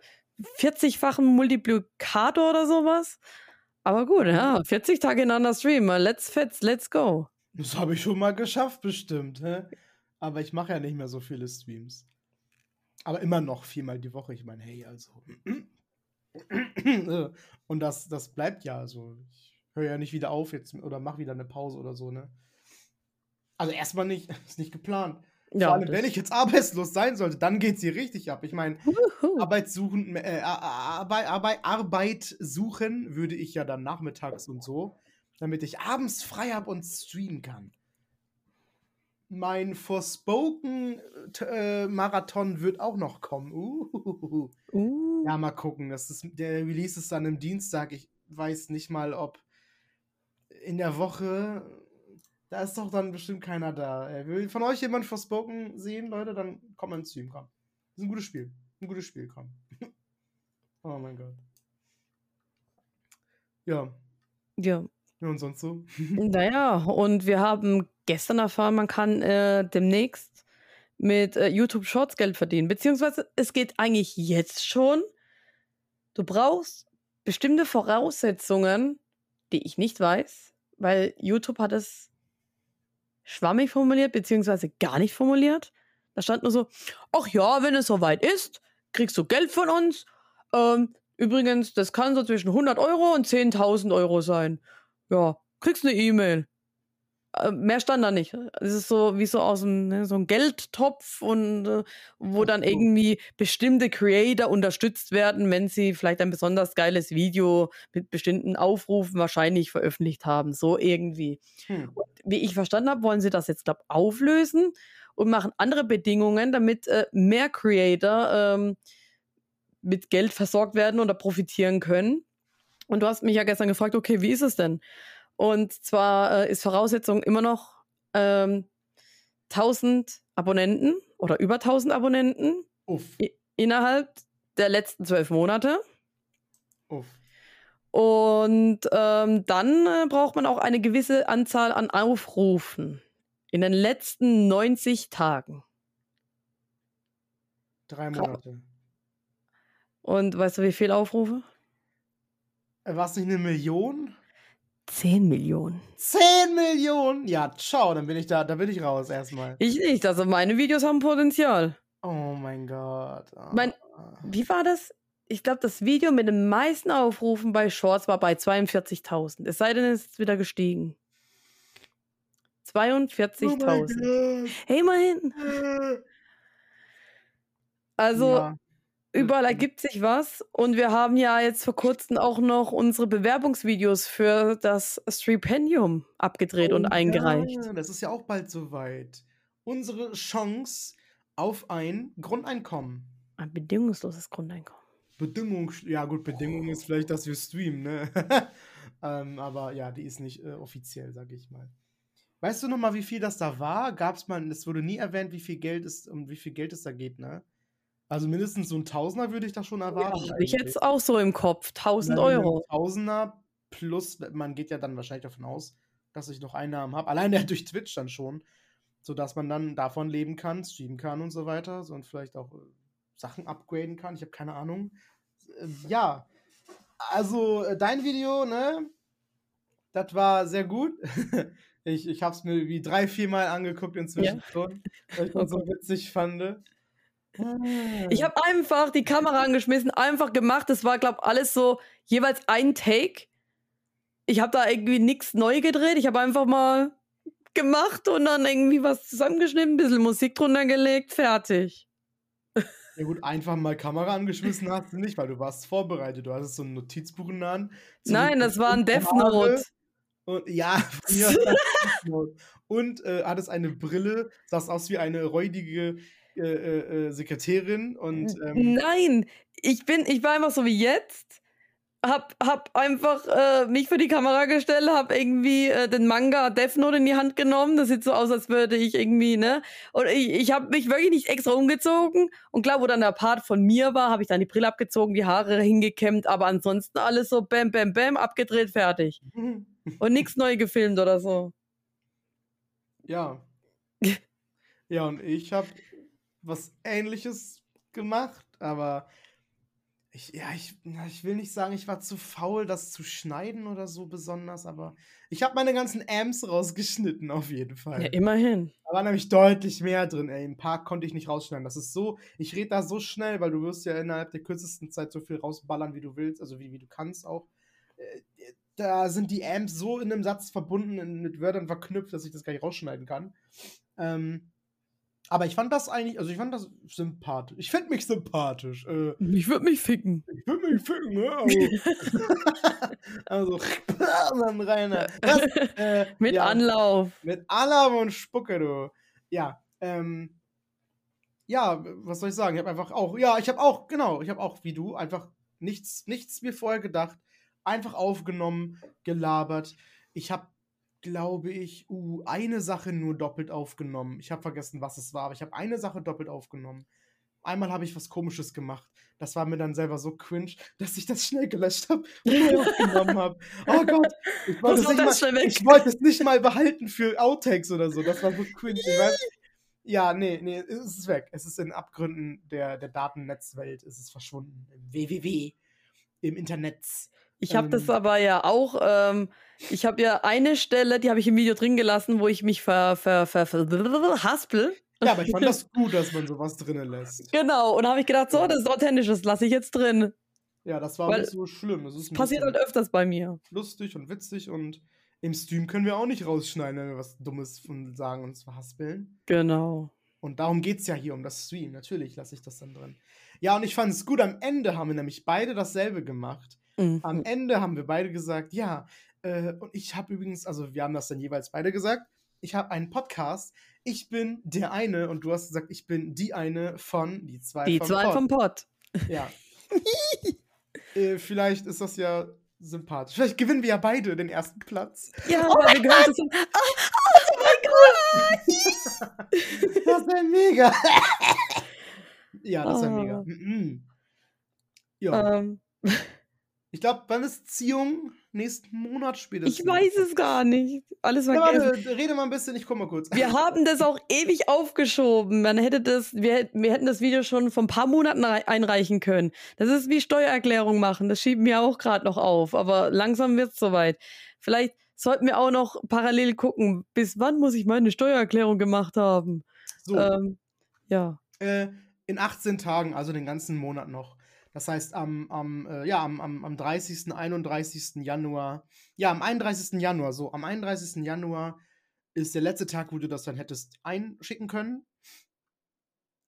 40-fachen Multiplikator oder sowas. Aber gut, ja, 40 Tage hintereinander streamen. Let's fetz, let's go. Das habe ich schon mal geschafft, bestimmt. Hä? Aber ich mache ja nicht mehr so viele Streams. Aber immer noch viermal die Woche. Ich meine, hey, also. Und das, das bleibt ja. Also, ich höre ja nicht wieder auf jetzt oder mache wieder eine Pause oder so, ne? Also erstmal nicht, ist nicht geplant. Ja, Vor allem, wenn ich jetzt arbeitslos sein sollte, dann geht sie richtig ab. Ich meine, Arbeit suchen, äh, Arbeit, Arbeit, Arbeit suchen würde ich ja dann nachmittags und so, damit ich abends frei habe und streamen kann mein Forspoken-Marathon äh, wird auch noch kommen. Uh. Uh. Ja, mal gucken. Das ist, der Release ist dann am Dienstag. Ich weiß nicht mal, ob in der Woche. Da ist doch dann bestimmt keiner da. Äh, will von euch jemand Forspoken sehen, Leute? Dann kommt mal ins Stream, komm. Das ist ein gutes Spiel. Ein gutes Spiel, komm. oh mein Gott. Ja. Ja. Ja, und sonst so? naja, und wir haben gestern erfahren, man kann äh, demnächst mit äh, YouTube Shorts Geld verdienen. Beziehungsweise es geht eigentlich jetzt schon. Du brauchst bestimmte Voraussetzungen, die ich nicht weiß, weil YouTube hat es schwammig formuliert, beziehungsweise gar nicht formuliert. Da stand nur so, ach ja, wenn es soweit ist, kriegst du Geld von uns. Ähm, übrigens, das kann so zwischen 100 Euro und 10.000 Euro sein. Ja, kriegst eine E-Mail. Äh, mehr stand da nicht. Es ist so wie so aus einem ne, so ein Geldtopf und äh, wo dann irgendwie bestimmte Creator unterstützt werden, wenn sie vielleicht ein besonders geiles Video mit bestimmten Aufrufen wahrscheinlich veröffentlicht haben. So irgendwie. Hm. wie ich verstanden habe, wollen sie das jetzt, glaube auflösen und machen andere Bedingungen, damit äh, mehr Creator ähm, mit Geld versorgt werden oder profitieren können. Und du hast mich ja gestern gefragt, okay, wie ist es denn? Und zwar äh, ist Voraussetzung immer noch ähm, 1000 Abonnenten oder über 1000 Abonnenten innerhalb der letzten zwölf Monate. Uff. Und ähm, dann äh, braucht man auch eine gewisse Anzahl an Aufrufen in den letzten 90 Tagen. Drei Monate. Und weißt du, wie viele Aufrufe? War es nicht eine Million? 10 Millionen. 10 Millionen? Ja, ciao, dann bin ich da, da bin ich raus erstmal. Ich nicht, also meine Videos haben Potenzial. Oh mein Gott. Oh. Mein, wie war das? Ich glaube, das Video mit den meisten Aufrufen bei Shorts war bei 42.000. Es sei denn, es ist wieder gestiegen. 42.000. Oh hey, immerhin. Also, ja. Überall ergibt sich was. Und wir haben ja jetzt vor kurzem auch noch unsere Bewerbungsvideos für das Stipendium abgedreht oh, und eingereicht. Ja, das ist ja auch bald soweit. Unsere Chance auf ein Grundeinkommen. Ein bedingungsloses Grundeinkommen. Bedingung, ja gut, Bedingung oh. ist vielleicht, dass wir streamen, ne? ähm, aber ja, die ist nicht äh, offiziell, sag ich mal. Weißt du noch mal, wie viel das da war? Gab es mal, es wurde nie erwähnt, wie viel Geld es, um wie viel Geld es da geht, ne? Also mindestens so ein Tausender würde ich da schon erwarten. Ja, ich jetzt auch so im Kopf. 1000 Euro. Tausender plus, man geht ja dann wahrscheinlich davon aus, dass ich noch Einnahmen habe. Allein durch Twitch dann schon. Sodass man dann davon leben kann, streamen kann und so weiter. So, und vielleicht auch äh, Sachen upgraden kann. Ich habe keine Ahnung. Äh, ja. Also, äh, dein Video, ne? Das war sehr gut. ich ich habe es mir wie drei, vier Mal angeguckt inzwischen ja. schon, weil ich das so witzig fand. Ich habe einfach die Kamera angeschmissen, einfach gemacht. Das war, glaube ich, alles so jeweils ein Take. Ich habe da irgendwie nichts neu gedreht. Ich habe einfach mal gemacht und dann irgendwie was zusammengeschnitten, ein bisschen Musik drunter gelegt, fertig. Ja gut, einfach mal Kamera angeschmissen hast du nicht, weil du warst vorbereitet. Du hattest so ein Notizbuch in der Hand. Nein, das war ein Death Note. Und ja, Note. Und äh, hattest eine Brille, sahst aus wie eine räudige äh, äh, äh, Sekretärin und ähm, Nein, ich bin, ich war einfach so wie jetzt. Hab, hab einfach äh, mich für die Kamera gestellt, hab irgendwie äh, den Manga Death Note in die Hand genommen. Das sieht so aus, als würde ich irgendwie, ne? Und ich, ich habe mich wirklich nicht extra umgezogen. Und klar, wo dann der Part von mir war, habe ich dann die Brille abgezogen, die Haare hingekämmt, aber ansonsten alles so bam, bam, bam, abgedreht, fertig. Und nichts neu gefilmt oder so. ja. Ja, und ich habe was Ähnliches gemacht, aber ich, ja, ich, ich will nicht sagen, ich war zu faul, das zu schneiden oder so besonders, aber ich habe meine ganzen Amps rausgeschnitten, auf jeden Fall. Ja, immerhin. Da war nämlich deutlich mehr drin, ey. Ein paar konnte ich nicht rausschneiden. Das ist so, ich rede da so schnell, weil du wirst ja innerhalb der kürzesten Zeit so viel rausballern, wie du willst, also wie, wie du kannst auch. Äh, Da sind die Amps so in einem Satz verbunden, mit Wörtern verknüpft, dass ich das gar nicht rausschneiden kann. Ähm, aber ich fand das eigentlich, also ich fand das sympathisch. Ich finde mich sympathisch. Äh, Ich würde mich ficken. ich will mich ficken, ne? Also, dann rein. da. Das, äh, Mit ja. Anlauf. Mit Alarm und Spucke, du. Ja, ähm. Ja, was soll ich sagen? Ich habe einfach auch, ja, ich habe auch, genau, ich habe auch, wie du, einfach nichts, nichts mir vorher gedacht. Einfach aufgenommen, gelabert. Ich habe, glaube ich, uh, eine Sache nur doppelt aufgenommen. Ich habe vergessen, was es war, aber ich habe eine Sache doppelt aufgenommen. Einmal habe ich was Komisches gemacht. Das war mir dann selber so cringe, dass ich das schnell gelöscht habe und neu aufgenommen habe. Oh Gott, ich wollte, es nicht mal, das schnell weg? ich wollte es nicht mal behalten für Outtakes oder so. Das war so cringe. Ja, nee, nee, es ist weg. Es ist in Abgründen der, der Datennetzwelt. Es ist verschwunden. Im WWW. Im Internet. Ich habe das Ähm. aber ja auch. Ähm, ich habe ja eine Stelle, die habe ich im Video drin gelassen, wo ich mich ver, ver, ver, ver haspel. Ja, aber ich fand das gut, dass man sowas drinnen lässt. Genau, und da habe ich gedacht, so, das ist authentisch, das lasse ich jetzt drin. Ja, das war Weil nicht so schlimm. Es Passiert halt öfters bei mir. lustig und witzig und im Stream können wir auch nicht rausschneiden, wenn wir was Dummes von sagen und verhaspeln. Genau. Und darum geht es ja hier um das Stream. Natürlich lasse ich das dann drin. Ja, und ich fand es gut. Am Ende haben wir nämlich beide dasselbe gemacht. Am Mhm. Ende haben wir beide gesagt, ja, äh, und ich habe übrigens, also wir haben das dann jeweils beide gesagt, ich habe einen Podcast, ich bin der eine und du hast gesagt, ich bin die eine von, die zwei Die vom zwei Pod. vom Pott. Ja. äh, vielleicht ist das ja sympathisch. Vielleicht gewinnen wir ja beide den ersten Platz. Ja, aber wir gehören zusammen. Das wäre mega. ja, das wäre mega. Ah. Mhm. Ja, Ähm, ich glaube, wann ist Ziehung? Nächsten Monat spätestens. ich weiß es gar nicht. Alles Ja, vergessen. warte, rede mal ein bisschen, ich komme mal kurz. Wir haben das auch ewig aufgeschoben. Man hätte das, wir, wir hätten das Video schon vor ein paar Monaten rei- einreichen können. Das ist wie Steuererklärung machen. Das schieben wir auch gerade noch auf. Aber langsam wird es soweit. Vielleicht sollten wir auch noch parallel gucken, bis wann muss ich meine Steuererklärung gemacht haben. So, Ähm, ja. äh, in 18 Tagen, also den ganzen Monat noch. Das heißt, am, am, äh, ja, am, am, am 30., 31. Januar, ja, am 31. Januar, so, am 31. Januar ist der letzte Tag, wo du das dann hättest einschicken können.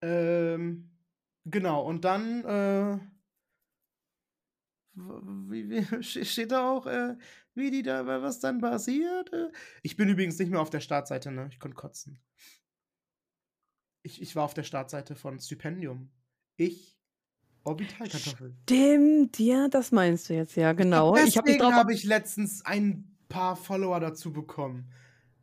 Ähm, genau, und dann, äh, wie, wie, ste- steht da auch, äh, wie die da, was dann passiert? Äh, Ich bin übrigens nicht mehr auf der Startseite, ne? Ich konnte kotzen. Ich, ich war auf der Startseite von Stipendium. Ich, Orbitalkartoffel. Stimmt, ja, das meinst du jetzt, ja, genau. Ich habe Deswegen drauf. habe ich letztens ein paar Follower dazu bekommen.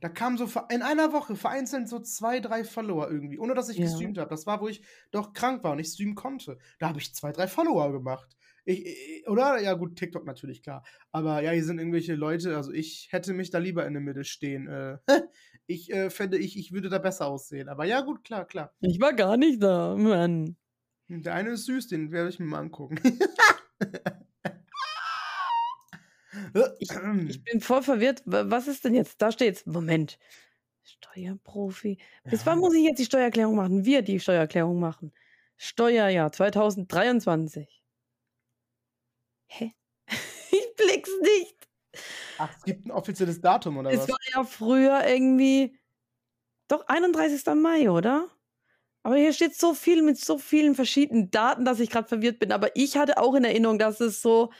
Da kamen so in einer Woche vereinzelt so zwei, drei Follower irgendwie, ohne dass ich Ja. gestreamt habe. Das war, wo ich doch krank war und nicht streamen konnte. Da habe ich zwei, drei Follower gemacht. Ich, ich, oder? Ja, gut, TikTok natürlich, klar. Aber ja, hier sind irgendwelche Leute, also ich hätte mich da lieber in der Mitte stehen. Äh, ich äh, fände, ich, ich würde da besser aussehen. Aber ja, gut, klar, klar. Ich war gar nicht da, Mann. Der eine ist süß, den werde ich mir mal angucken. Ich, ich bin voll verwirrt. Wa- Was ist denn jetzt? Da steht's. Moment. Steuerprofi. Bis Ja. wann muss ich jetzt die Steuererklärung machen? Wir die Steuererklärung machen. Steuerjahr 2023. Hä? ich blick's nicht. Ach, es gibt ein offizielles Datum, oder Es was? war ja früher irgendwie. Doch, 31. Mai, oder? Aber hier steht so viel mit so vielen verschiedenen Daten, dass ich gerade verwirrt bin. Aber ich hatte auch in Erinnerung, dass es so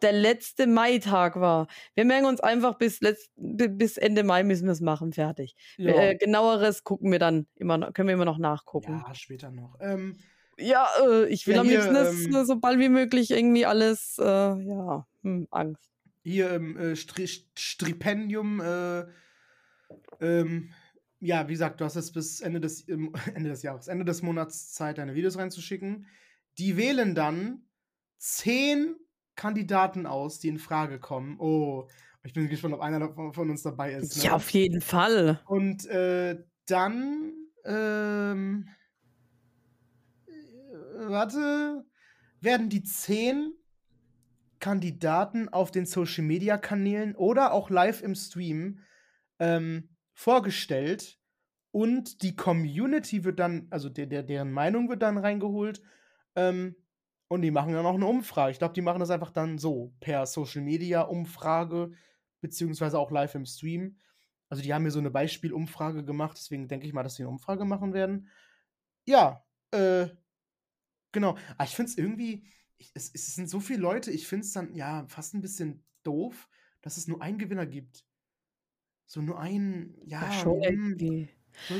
der letzte Maitag war. Wir merken uns einfach bis, letzt, bis Ende Mai müssen wir es machen, fertig. Ja. Äh, genaueres gucken wir dann immer, noch- können wir immer noch nachgucken. Ja, später noch. Ähm, Ja, äh, ich will Ja, am liebsten das ähm, äh, so bald wie möglich irgendwie alles, äh, ja, hm, Angst. hier im äh, Stri Stipendium, äh, ähm, ja, wie gesagt, du hast jetzt bis Ende des, Ende des Jahres, Ende des Monats Zeit, deine Videos reinzuschicken. Die wählen dann zehn Kandidaten aus, die in Frage kommen. Oh, ich bin gespannt, ob einer davon- von uns dabei ist. ne? Ja, auf jeden Fall. Und äh, dann, ähm, äh, warte, werden die zehn Kandidaten auf den Social Media Kanälen oder auch live im Stream ähm, vorgestellt und die Community wird dann, also der, der, deren Meinung wird dann reingeholt ähm, und die machen dann auch eine Umfrage. Ich glaube, die machen das einfach dann so per Social Media Umfrage beziehungsweise auch live im Stream. Also die haben mir so eine Beispielumfrage gemacht, deswegen denke ich mal, dass sie eine Umfrage machen werden. Ja, äh, genau. Aber ich finde es irgendwie, es sind so viele Leute, ich finde es dann ja fast ein bisschen doof, dass es nur einen Gewinner gibt. So nur einen, ja, Ja, schon hm, irgendwie.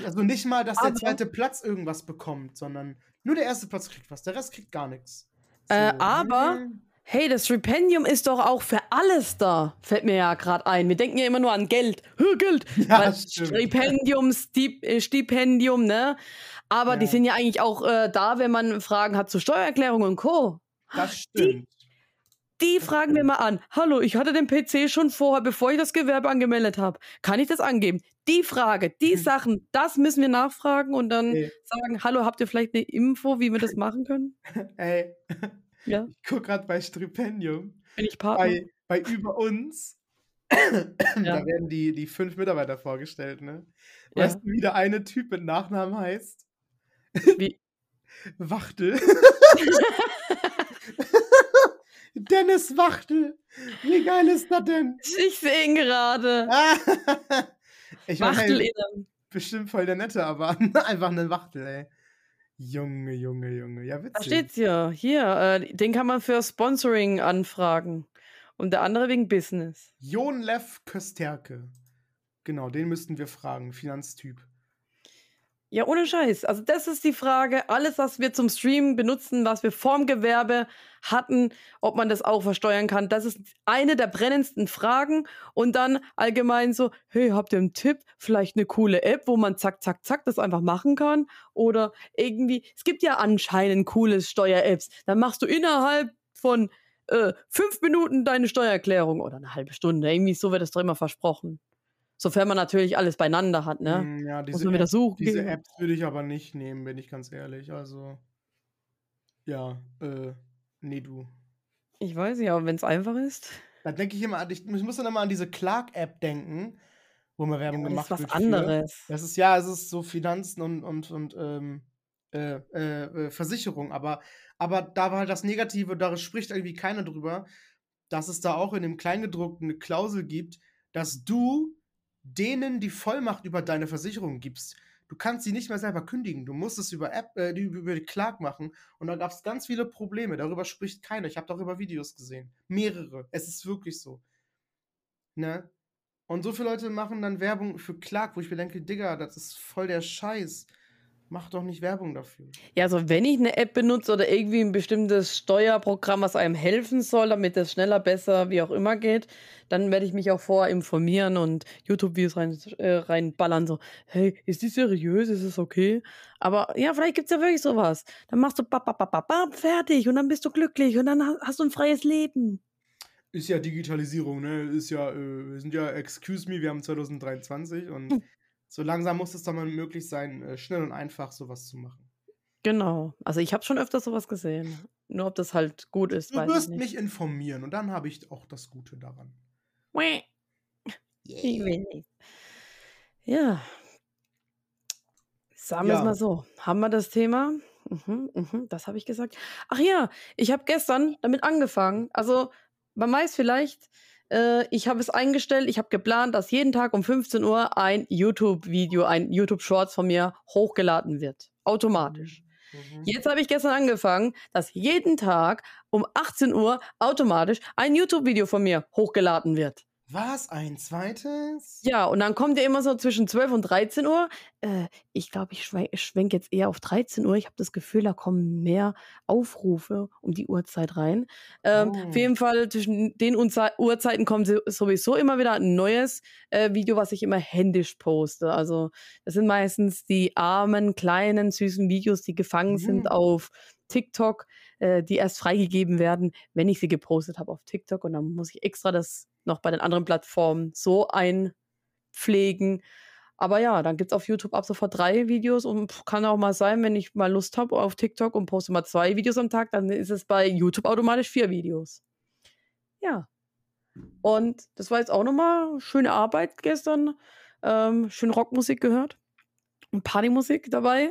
also nicht mal, dass der Aber- zweite Platz irgendwas bekommt, sondern nur der erste Platz kriegt was, der Rest kriegt gar nichts. Äh, aber- hm. Hey, das Stipendium ist doch auch für alles da, fällt mir ja gerade ein. Wir denken ja immer nur an Geld. Hö, Geld. Ja. Stipendium, Stip, äh, Stipendium, ne? Aber die Ja. sind ja eigentlich auch äh, da, wenn man Fragen hat zur Steuererklärung und Co. Das stimmt. Die fragen wir mal an. Hallo, ich hatte den PC schon vorher, bevor ich das Gewerbe angemeldet habe. Kann ich das angeben? Die Frage, die Mhm. Sachen, das müssen wir nachfragen und dann Ey. sagen, hallo, habt ihr vielleicht eine Info, wie wir das machen können? Ey, Ja, ich gucke gerade bei Stipendium. bin ich Partner. bei, bei über uns, da werden die, die fünf Mitarbeiter vorgestellt, ne? Ja. Weißt du, wie der eine Typ mit Nachnamen heißt? Wie? Wachtel. Dennis Wachtel. Wie geil ist das denn? Ich sehe ihn gerade. ich mein, Wachtel hey, in bestimmt voll der Nette, aber einfach eine Wachtel, ey. Junge, Junge, Junge. Ja, witzig. Da steht's ja. Hier, äh, den kann man für Sponsoring anfragen. Und der andere wegen Business. Jon Lev Kösterke. Genau, den müssten wir fragen. Finanztyp. Ja, ohne Scheiß. Also das ist die Frage. Alles, was wir zum Streamen benutzen, was wir vorm Gewerbe hatten, ob man das auch versteuern kann, das ist eine der brennendsten Fragen. Und dann allgemein so, hey, habt ihr einen Tipp? Vielleicht eine coole App, wo man zack, zack, zack das einfach machen kann? Oder irgendwie, es gibt ja anscheinend coole Steuer-Apps. Dann machst du innerhalb von äh, fünf Minuten deine Steuererklärung oder eine halbe Stunde. Irgendwie so wird das doch immer versprochen. Sofern man natürlich alles beieinander hat, ne? Mm, ja, Muss diese, man wieder suchen. diese gehen. Apps würde ich aber nicht nehmen, bin ich ganz ehrlich. Also, ja, äh, nee, du. Ich weiß nicht, aber wenn es einfach ist. Da denke ich immer an, ich, ich muss dann immer an diese Clark-App denken, wo mal Werbung das gemacht ist was wird. für. anderes. Das ist ja, es ist so Finanzen und, und, und ähm, äh, äh, äh, Versicherung, aber, aber da war halt das Negative, da spricht irgendwie keiner drüber, dass es da auch in dem Kleingedruckten eine Klausel gibt, dass du denen die Vollmacht über deine Versicherung gibst. Du kannst sie nicht mehr selber kündigen. Du musst es über App, äh, über die Clark machen. Und da gab es ganz viele Probleme. Darüber spricht keiner. Ich habe darüber Videos gesehen. Mehrere. Es ist wirklich so. Ne? Und so viele Leute machen dann Werbung für Clark, wo ich mir denke, Digga, das ist voll der Scheiß. Mach doch nicht Werbung dafür. Ja, also wenn ich eine App benutze oder irgendwie ein bestimmtes Steuerprogramm, was einem helfen soll, damit das schneller, besser, wie auch immer geht, dann werde ich mich auch vorher informieren und YouTube-Videos rein, äh, reinballern. So, hey, ist die seriös? Ist es okay? Aber ja, vielleicht gibt es ja wirklich sowas. Dann machst du bap, bap, bap, bap, fertig und dann bist du glücklich und dann ha- hast du ein freies Leben. Ist ja Digitalisierung, ne? Ist ja, äh, wir sind ja, excuse me, wir haben 2023 und Hm. So langsam muss es dann mal möglich sein, äh, schnell und einfach sowas zu machen. Genau. Also ich habe schon öfter sowas gesehen. Nur ob das halt gut ist, Du weiß ich wirst nicht. mich informieren und dann habe ich auch das Gute daran. Nicht. Ja. Sagen wir es Ja. mal so. Haben wir das Thema? Mhm, mhm, das habe ich gesagt. Ach ja, ich habe gestern damit angefangen. Also, man weiß vielleicht, äh, ich habe es eingestellt, ich habe geplant, dass jeden Tag um 15 Uhr ein YouTube-Video, ein YouTube-Shorts von mir hochgeladen wird. automatisch. Mhm. Jetzt habe ich gestern angefangen, dass jeden Tag um 18 Uhr automatisch ein YouTube-Video von mir hochgeladen wird. Was? Ein zweites? Ja, und dann kommt ja immer so zwischen 12 und 13 Uhr. Äh, ich glaube, ich schwenke schwenk jetzt eher auf 13 Uhr. Ich habe das Gefühl, da kommen mehr Aufrufe um die Uhrzeit rein. Ähm, Auf Oh. jeden Fall zwischen den Uhrzeiten kommt so- sowieso immer wieder ein neues äh, Video, was ich immer händisch poste. Also das sind meistens die armen, kleinen, süßen Videos, die gefangen Mhm. sind auf TikTok, äh, die erst freigegeben werden, wenn ich sie gepostet habe auf TikTok. Und dann muss ich extra das noch bei den anderen Plattformen so einpflegen. Aber ja, dann gibt es auf YouTube ab sofort drei Videos und kann auch mal sein, wenn ich mal Lust habe auf TikTok und poste mal zwei Videos am Tag, dann ist es bei YouTube automatisch vier Videos. Ja. Und das war jetzt auch nochmal schöne Arbeit gestern. Ähm, schön Rockmusik gehört und Partymusik dabei.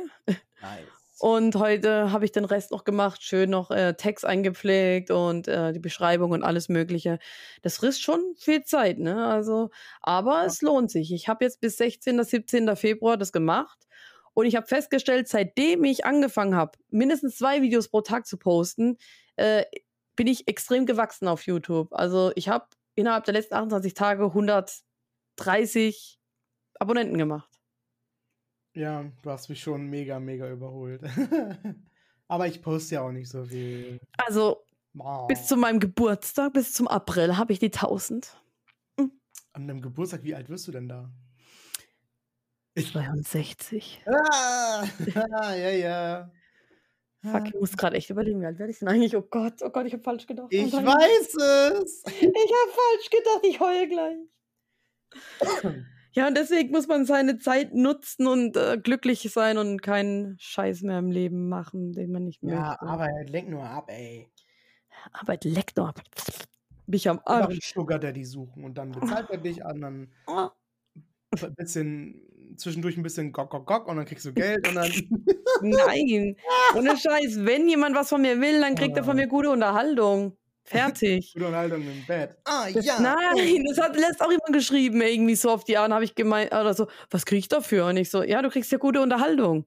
Nice. Und heute habe ich den Rest noch gemacht, schön noch äh, Text eingepflegt und äh, die Beschreibung und alles Mögliche. Das frisst schon viel Zeit, ne? Also, aber es lohnt sich. Ich habe jetzt bis 16. 17. Februar das gemacht und ich habe festgestellt, seitdem ich angefangen habe, mindestens zwei Videos pro Tag zu posten, äh, bin ich extrem gewachsen auf YouTube. Also ich habe innerhalb der letzten 28 Tage 130 Abonnenten gemacht. Ja, du hast mich schon mega, mega überholt. Aber ich poste ja auch nicht so viel. Also Boah. bis zu meinem Geburtstag, bis zum April, habe ich die 1000. An deinem Geburtstag, wie alt wirst du denn da? 62. Ah, ja, ja. Fuck, ich muss gerade echt überlegen, wie alt werde ich denn eigentlich? Oh Gott, oh Gott, ich habe falsch gedacht. Ich Oh weiß es. Ich habe falsch gedacht, ich heule gleich. Ja, und deswegen muss man seine Zeit nutzen und äh, glücklich sein und keinen Scheiß mehr im Leben machen, den man nicht Ja, möchte. aber lenk nur ab, ey. Arbeit leckt nur ab. Bin ich am Arsch. Sugar Daddy suchen und dann bezahlt er dich an, dann ein bisschen, zwischendurch ein bisschen Gock, Gock, Gock und dann kriegst du Geld und dann. Nein, ohne Scheiß. Wenn jemand was von mir will, dann kriegt er von Ah. mir gute Unterhaltung. Fertig. Gute Unterhaltung im Bett. Ah, Das, ja. Nein, das hat letzt auch jemand geschrieben, irgendwie so auf die Art, habe ich gemeint, oder so, was krieg ich dafür? Und ich so, ja, du kriegst ja gute Unterhaltung.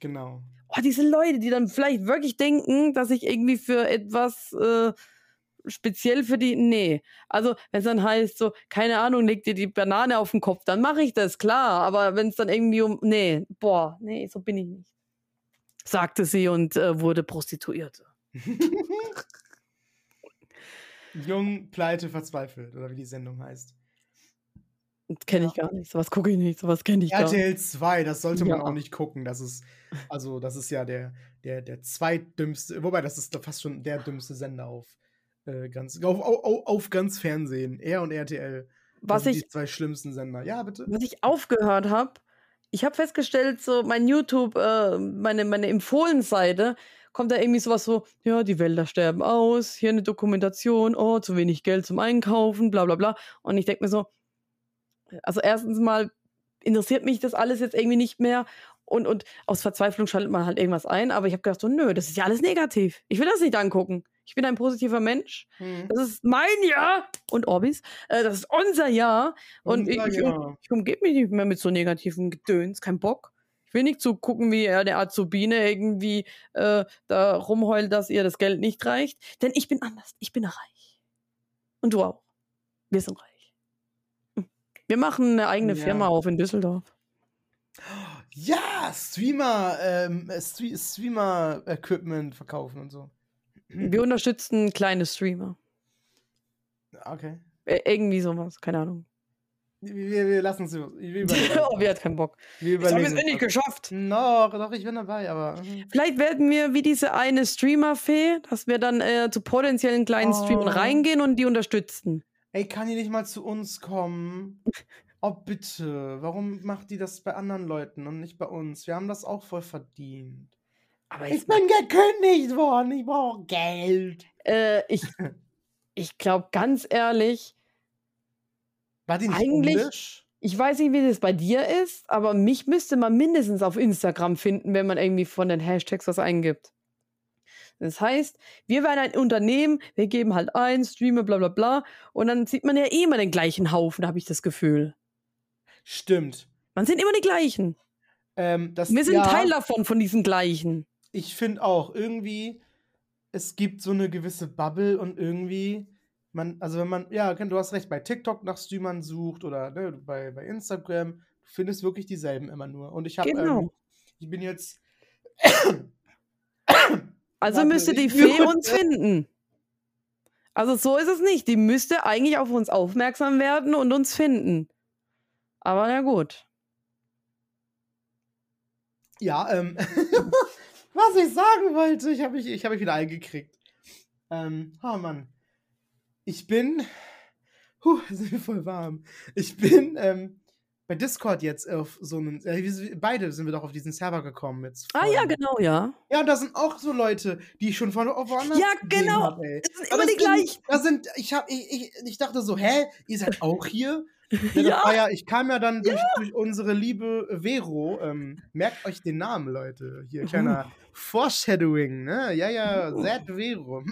Genau. Oh, diese Leute, die dann vielleicht wirklich denken, dass ich irgendwie für etwas äh, speziell für die. Nee. Also, wenn es dann heißt, so, keine Ahnung, leg dir die Banane auf den Kopf, dann mache ich das, klar. Aber wenn es dann irgendwie um. Nee, boah, nee, so bin ich nicht. Sagte sie und äh, wurde Prostituierte. Jung, pleite, verzweifelt, oder wie die Sendung heißt. Kenne ich gar nicht. Sowas gucke ich nicht. Sowas kenne ich gar nicht. RTL 2, das sollte man Ja. auch nicht gucken. Das ist, also, das ist ja der, der, der zweitdümmste, wobei das ist fast schon der dümmste Sender auf, äh, ganz, auf, auf, auf ganz Fernsehen. Er und RTL. Das Was sind ich, die zwei schlimmsten Sender. Ja, bitte. was ich aufgehört habe, ich habe festgestellt, so mein YouTube, äh, meine, meine Empfohlen-Seite, kommt da irgendwie sowas so, ja, die Wälder sterben aus, hier eine Dokumentation, oh, zu wenig Geld zum Einkaufen, bla bla bla. Und ich denke mir so, also erstens mal interessiert mich das alles jetzt irgendwie nicht mehr und, und aus Verzweiflung schaltet man halt irgendwas ein, aber ich habe gedacht so, nö, das ist ja alles negativ. Ich will das nicht angucken. Ich bin ein positiver Mensch. Hm. Das ist mein Jahr und Orbis. Äh, das ist unser Jahr. Und ich, Unser ich, Jahr. ich umgebe mich nicht mehr mit so negativen Gedöns. Kein Bock. Will nicht zugucken, wie er der Azubine irgendwie äh, da rumheult, dass ihr das Geld nicht reicht. Denn ich bin anders. Ich bin reich. Und du auch. Wir sind reich. Hm. Wir machen eine eigene Ja. Firma auf in Düsseldorf. Ja, Streamer, ähm, Stre Streamer-Equipment verkaufen und so. Wir unterstützen kleine Streamer. Okay. Äh, irgendwie sowas. Keine Ahnung. Wir, wir lassen es. Überlegen. oh, wir hat keinen Bock. wir haben es nicht geschafft. Noch, doch, ich bin dabei, aber. mhm. Vielleicht werden wir wie diese eine Streamer-Fee, dass wir dann äh, zu potenziellen kleinen Streamern Oh. reingehen und die unterstützen. Ey, kann die nicht mal zu uns kommen? Oh, bitte. Warum macht die das bei anderen Leuten und nicht bei uns? Wir haben das auch voll verdient. Aber Ich bin gekündigt worden. Ich brauche Geld. äh, ich, ich glaube ganz ehrlich, War die nicht Eigentlich- indisch? ich weiß nicht, wie das bei dir ist, aber mich müsste man mindestens auf Instagram finden, wenn man irgendwie von den Hashtags was eingibt. Das heißt, wir wären ein Unternehmen, wir geben halt ein, Streamer, bla bla bla, und dann sieht man ja eh immer den gleichen Haufen, habe ich das Gefühl. Stimmt. Man sind immer die gleichen. Ähm, das, Wir sind ja, Teil davon, von diesen gleichen. ich finde auch, irgendwie, es gibt so eine gewisse Bubble und irgendwie, man, also wenn man, ja, Ken, du hast recht, bei TikTok nach Streamern sucht oder ne, bei, bei Instagram, du findest wirklich dieselben immer nur. Und ich habe, Genau. ähm, ich bin jetzt, Also Warte, müsste die Fee uns finden. Also so ist es nicht. Die müsste eigentlich auf uns aufmerksam werden und uns finden. Aber na gut. ja, ähm, was ich sagen wollte, ich habe mich, ich habe mich wieder eingekriegt. Ähm, oh Mann. Ich bin, huh, sind wir voll warm. Ich bin, ähm, bei Discord jetzt auf so einen, äh, beide sind wir doch auf diesen Server gekommen jetzt. Ah ja, genau, ja. Ja, und da sind auch so Leute, die ich schon von woanders Ja, genau. hab, ey. Es sind Aber immer die das gleichen. Da sind, ich hab, ich, ich, ich dachte so, hä, ihr seid auch hier? Ja, das Ja. war ja, ich kam ja dann durch, durch unsere liebe Vero. Ähm, merkt euch den Namen, Leute. Hier, kleiner Foreshadowing, ne? Ja, ja, Zed Vero.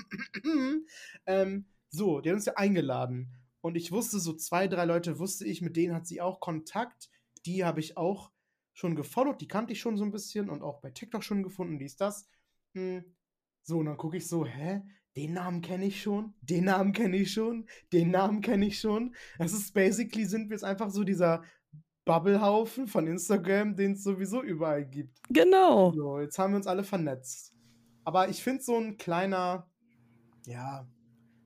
ähm, so, die hat uns ja eingeladen. Und ich wusste, so zwei, drei Leute wusste ich, mit denen hat sie auch Kontakt. Die habe ich auch schon gefollowt, die kannte ich schon so ein bisschen und auch bei TikTok schon gefunden, dies, das. Hm. So, und dann gucke ich so, hä? Den Namen kenne ich schon, den Namen kenne ich schon, den Namen kenne ich schon. Das ist basically sind wir jetzt einfach so dieser Bubblehaufen von Instagram, den es sowieso überall gibt. Genau. So, jetzt haben wir uns alle vernetzt. Aber ich finde so ein kleiner, ja,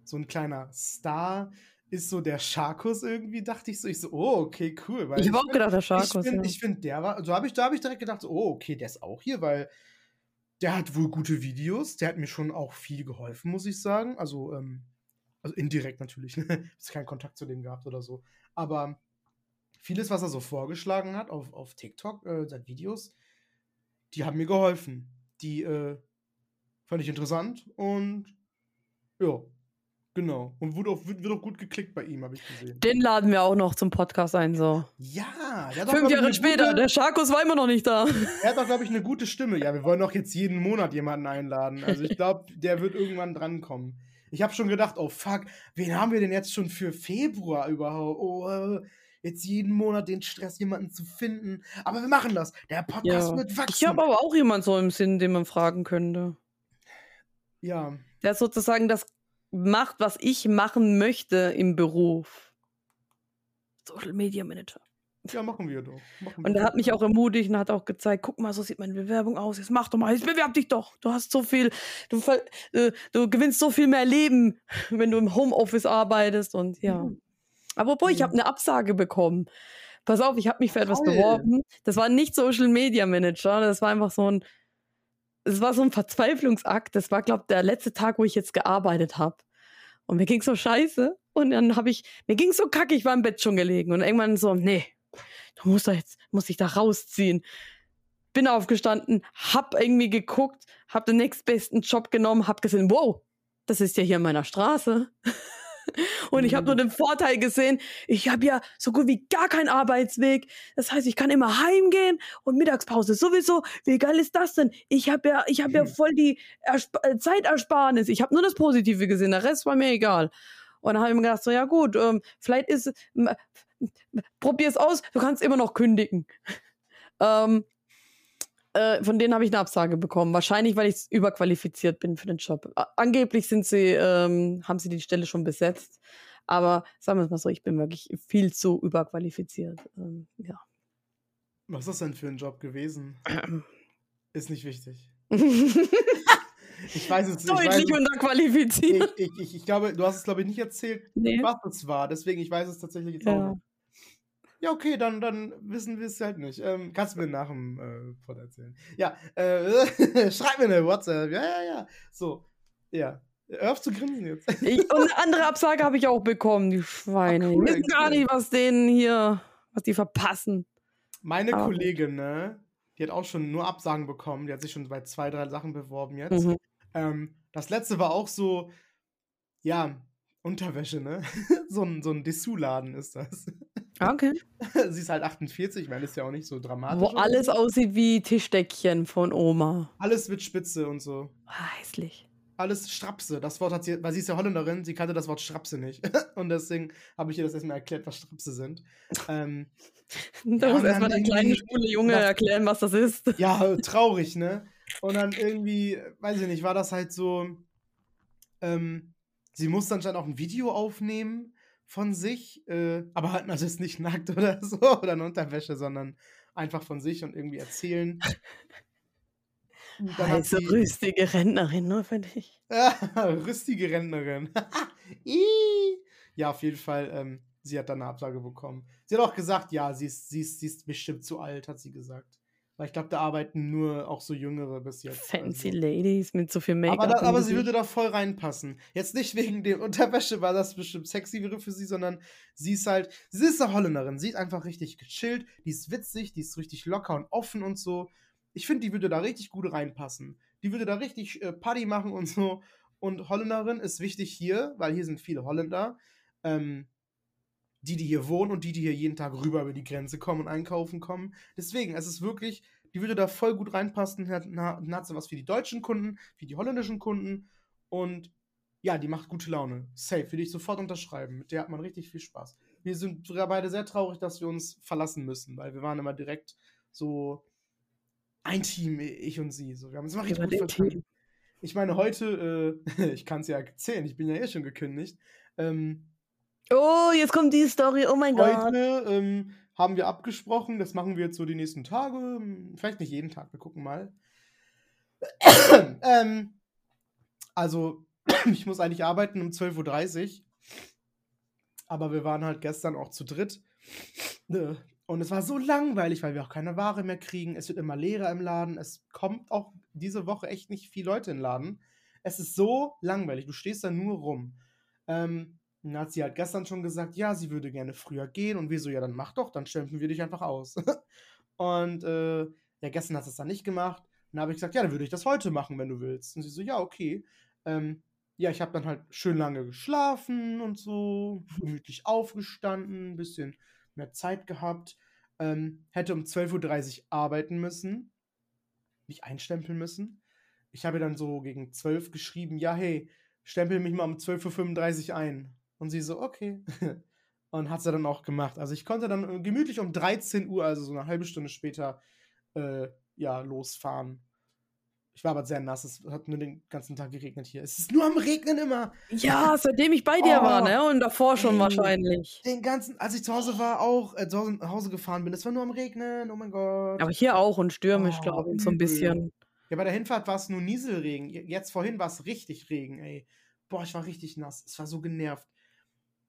so ein kleiner Star ist so der Sharkus irgendwie, dachte ich so. Ich so, oh, okay, cool. Ich habe auch gedacht, der ich Sharkus. finde, Ja. ich find, der war, so habe ich, da habe ich direkt gedacht, so, oh, okay, der ist auch hier, weil der hat wohl gute Videos. Der hat mir schon auch viel geholfen, muss ich sagen. Also, ähm, also indirekt natürlich. Ich habe keinen Kontakt zu dem gehabt oder so. Aber vieles, was er so vorgeschlagen hat auf, auf TikTok, äh, seit Videos, die haben mir geholfen. Die äh, fand ich interessant und ja, genau. Und wurde auch, wird, wird auch gut geklickt bei ihm, habe ich gesehen. Den laden wir auch noch zum Podcast ein, so. Ja, der hat Fünf ich, Jahre später, Gute, der Sharkus war immer noch nicht da. er hat auch, glaube ich, eine gute Stimme. Ja, wir wollen doch jetzt jeden Monat jemanden einladen. Also ich glaube, der wird irgendwann drankommen. Ich habe schon gedacht, oh fuck, wen haben wir denn jetzt schon für Februar überhaupt? Oh, äh, jetzt jeden Monat den Stress, jemanden zu finden. Aber wir machen das. Der Podcast Ja. wird Ich wachsen. habe aber auch jemanden so im Sinn, den man fragen könnte. ja, Der sozusagen das macht, was ich machen möchte im Beruf. Social Media Manager. ja, machen wir doch. Machen Und er hat mich auch ermutigt und hat auch gezeigt, guck mal, so sieht meine Bewerbung aus. Jetzt mach doch mal, jetzt bewerb dich doch. Du hast so viel, du, äh, du gewinnst so viel mehr Leben, wenn du im Homeoffice arbeitest und ja. Mhm. Apropos, ich Mhm. habe eine Absage bekommen. Pass auf, ich habe mich für etwas Toll. beworben. Das war nicht Social Media Manager, das war einfach so ein, es war so ein Verzweiflungsakt. Das war, glaube ich, der letzte Tag, wo ich jetzt gearbeitet habe. Und mir ging so scheiße. Und dann habe ich, mir ging so kacke, ich war im Bett schon gelegen. Und irgendwann so, nee, du musst da jetzt, muss ich da rausziehen. Bin aufgestanden, hab irgendwie geguckt, hab den nächstbesten Job genommen, hab gesehen, wow, das ist ja hier in meiner Straße. Und ich habe nur den Vorteil gesehen, ich habe ja so gut wie gar keinen Arbeitsweg. Das heißt, ich kann immer heimgehen und Mittagspause sowieso. Wie geil ist das denn? Ich habe ja, ich habe ja Mhm. voll die Ersp äh, Zeitersparnis. Ich habe nur das Positive gesehen, der Rest war mir egal. Und dann habe ich mir gedacht, so ja gut, ähm, vielleicht ist, m- m- probier's aus, du kannst immer noch kündigen. ähm, äh, von denen habe ich eine Absage bekommen. Wahrscheinlich, weil ich überqualifiziert bin für den Job. Angeblich sind sie, ähm, haben sie die Stelle schon besetzt. Aber sagen wir es mal so, ich bin wirklich viel zu überqualifiziert. Ähm, ja. Was ist das denn für ein Job gewesen? Ist nicht wichtig. Ich weiß es, ich weiß Deutlich es, unterqualifiziert. ich, ich, ich, ich glaube, du hast es, glaube ich, nicht erzählt, Nee. was es war. Deswegen, ich weiß es tatsächlich jetzt auch Ja. nicht. Ja, okay, dann, dann wissen wir es halt nicht. Ähm, kannst du mir nach dem äh, Pod erzählen. Ja, äh, schreib mir eine WhatsApp. Ja, ja, ja. So, ja. Hör auf zu grinsen jetzt. Ich, und eine andere Absage habe ich auch bekommen, die Schweine. Ach, cool, wissen gar nicht, was denen hier, was die verpassen. Meine Aber- Kollegin, ne, die hat auch schon nur Absagen bekommen. Die hat sich schon bei zwei, drei Sachen beworben jetzt. Mhm. Ähm, das letzte war auch so, ja, Unterwäsche, ne? so ein, so ein Dessous-Laden ist das. Okay. Sie ist halt 48, ich meine, ist ja auch nicht so dramatisch. Wo alles so. aussieht wie Tischdeckchen von Oma. Alles mit Spitze und so. Ah, hässlich. alles Strapse. Das Wort hat sie, weil sie ist ja Holländerin, sie kannte das Wort Strapse nicht. und deswegen habe ich ihr das erstmal erklärt, was Strapse sind. Ähm, da ja, muss erstmal dann der kleine schwule Junge das- erklären, was das ist. ja, traurig, ne? Und dann irgendwie, weiß ich nicht, war das halt so, ähm, sie musste anscheinend auch ein Video aufnehmen von sich, äh, aber halt jetzt nicht nackt oder so oder in Unterwäsche, sondern einfach von sich und irgendwie erzählen. Also rüstige Rentnerin, nur für dich. Rüstige Rentnerin. Ja, auf jeden Fall, ähm, sie hat dann eine Absage bekommen. Sie hat auch gesagt, ja, sie ist, sie ist, sie ist bestimmt zu alt, hat sie gesagt. Weil ich glaube, da arbeiten nur auch so Jüngere bis jetzt. Fancy also. Ladies mit so viel Make-up. Aber, da, aber sie würde da voll reinpassen. Jetzt nicht wegen der Unterwäsche, weil das bestimmt sexy wäre für sie, sondern sie ist halt, sie ist eine Holländerin. Sie ist einfach richtig gechillt, die ist witzig, die ist richtig locker und offen und so. Ich finde, die würde da richtig gut reinpassen. Die würde da richtig äh, Party machen und so. Und Holländerin ist wichtig hier, weil hier sind viele Holländer. Ähm, die, die hier wohnen und die, die hier jeden Tag rüber über die Grenze kommen und einkaufen kommen. Deswegen, es ist wirklich, die würde da voll gut reinpassen. Hat, hat sie was für die deutschen Kunden, für die holländischen Kunden und ja, die macht gute Laune. Safe, würde ich sofort unterschreiben. Mit der hat man richtig viel Spaß. Wir sind sogar beide sehr traurig, dass wir uns verlassen müssen, weil wir waren immer direkt so ein Team, ich und sie. So, wir haben uns immer richtig gut den verstanden. Ich meine, heute, äh, ich kann es ja erzählen, ich bin ja eh schon gekündigt. Ähm, Oh, jetzt kommt die Story. Oh mein Gott. Heute ähm, haben wir abgesprochen, das machen wir jetzt so die nächsten Tage. hm, Vielleicht nicht jeden Tag, wir gucken mal. ähm, also, ich muss eigentlich arbeiten um 12.30 Uhr. Aber wir waren halt gestern auch zu dritt. Äh, Und es war so langweilig, weil wir auch keine Ware mehr kriegen. Es wird immer leerer im Laden. Es kommt auch diese Woche echt nicht viel Leute in den Laden. Es ist so langweilig. Du stehst da nur rum. Ähm, dann hat sie halt gestern schon gesagt, ja, sie würde gerne früher gehen. Und wir so, ja, dann mach doch, dann stempeln wir dich einfach aus. und äh, ja, gestern hat sie es dann nicht gemacht. Und dann habe ich gesagt, ja, dann würde ich das heute machen, wenn du willst. Und sie so, ja, okay. Ähm, ja, ich habe dann halt schön lange geschlafen und so, gemütlich aufgestanden, ein bisschen mehr Zeit gehabt. Ähm, hätte um 12.30 Uhr arbeiten müssen, mich einstempeln müssen. Ich habe dann so gegen 12 geschrieben, ja, hey, stempel mich mal um 12.35 Uhr ein. Und sie so, okay. Und hat sie dann auch gemacht. Also ich konnte dann äh, gemütlich um 13 Uhr, also so eine halbe Stunde später, äh, ja, losfahren. Ich war aber sehr nass, es hat nur den ganzen Tag geregnet hier. Es ist nur am Regnen immer. Ja, seitdem ich bei dir war, Oh, ne? Und davor schon ey. wahrscheinlich. Den ganzen, als ich zu Hause war, auch, äh, zu Hause, nach Hause gefahren bin, es war nur am Regnen, oh mein Gott. Aber hier auch und stürmisch, Oh, glaube ich, so ein bisschen. Ja, bei der Hinfahrt war es nur Nieselregen. Je- Jetzt vorhin war es richtig Regen, ey. Boah, ich war richtig nass. Es war so genervt.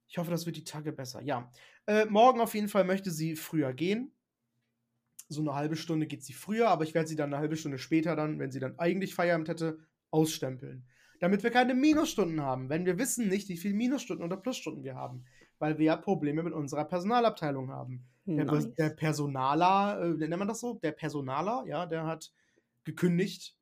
Ich hoffe, das wird die Tage besser. Ja. Äh, morgen auf jeden Fall möchte sie früher gehen. So eine halbe Stunde geht sie früher, aber ich werde sie dann eine halbe Stunde später dann, wenn sie dann eigentlich Feierabend hätte, ausstempeln. Damit wir keine Minusstunden haben, wenn wir wissen nicht, wie viele Minusstunden oder Plusstunden wir haben. Weil wir ja Probleme mit unserer Personalabteilung haben. Der, Nice. der Personaler, äh, nennt man das so? Der Personaler, ja, der hat gekündigt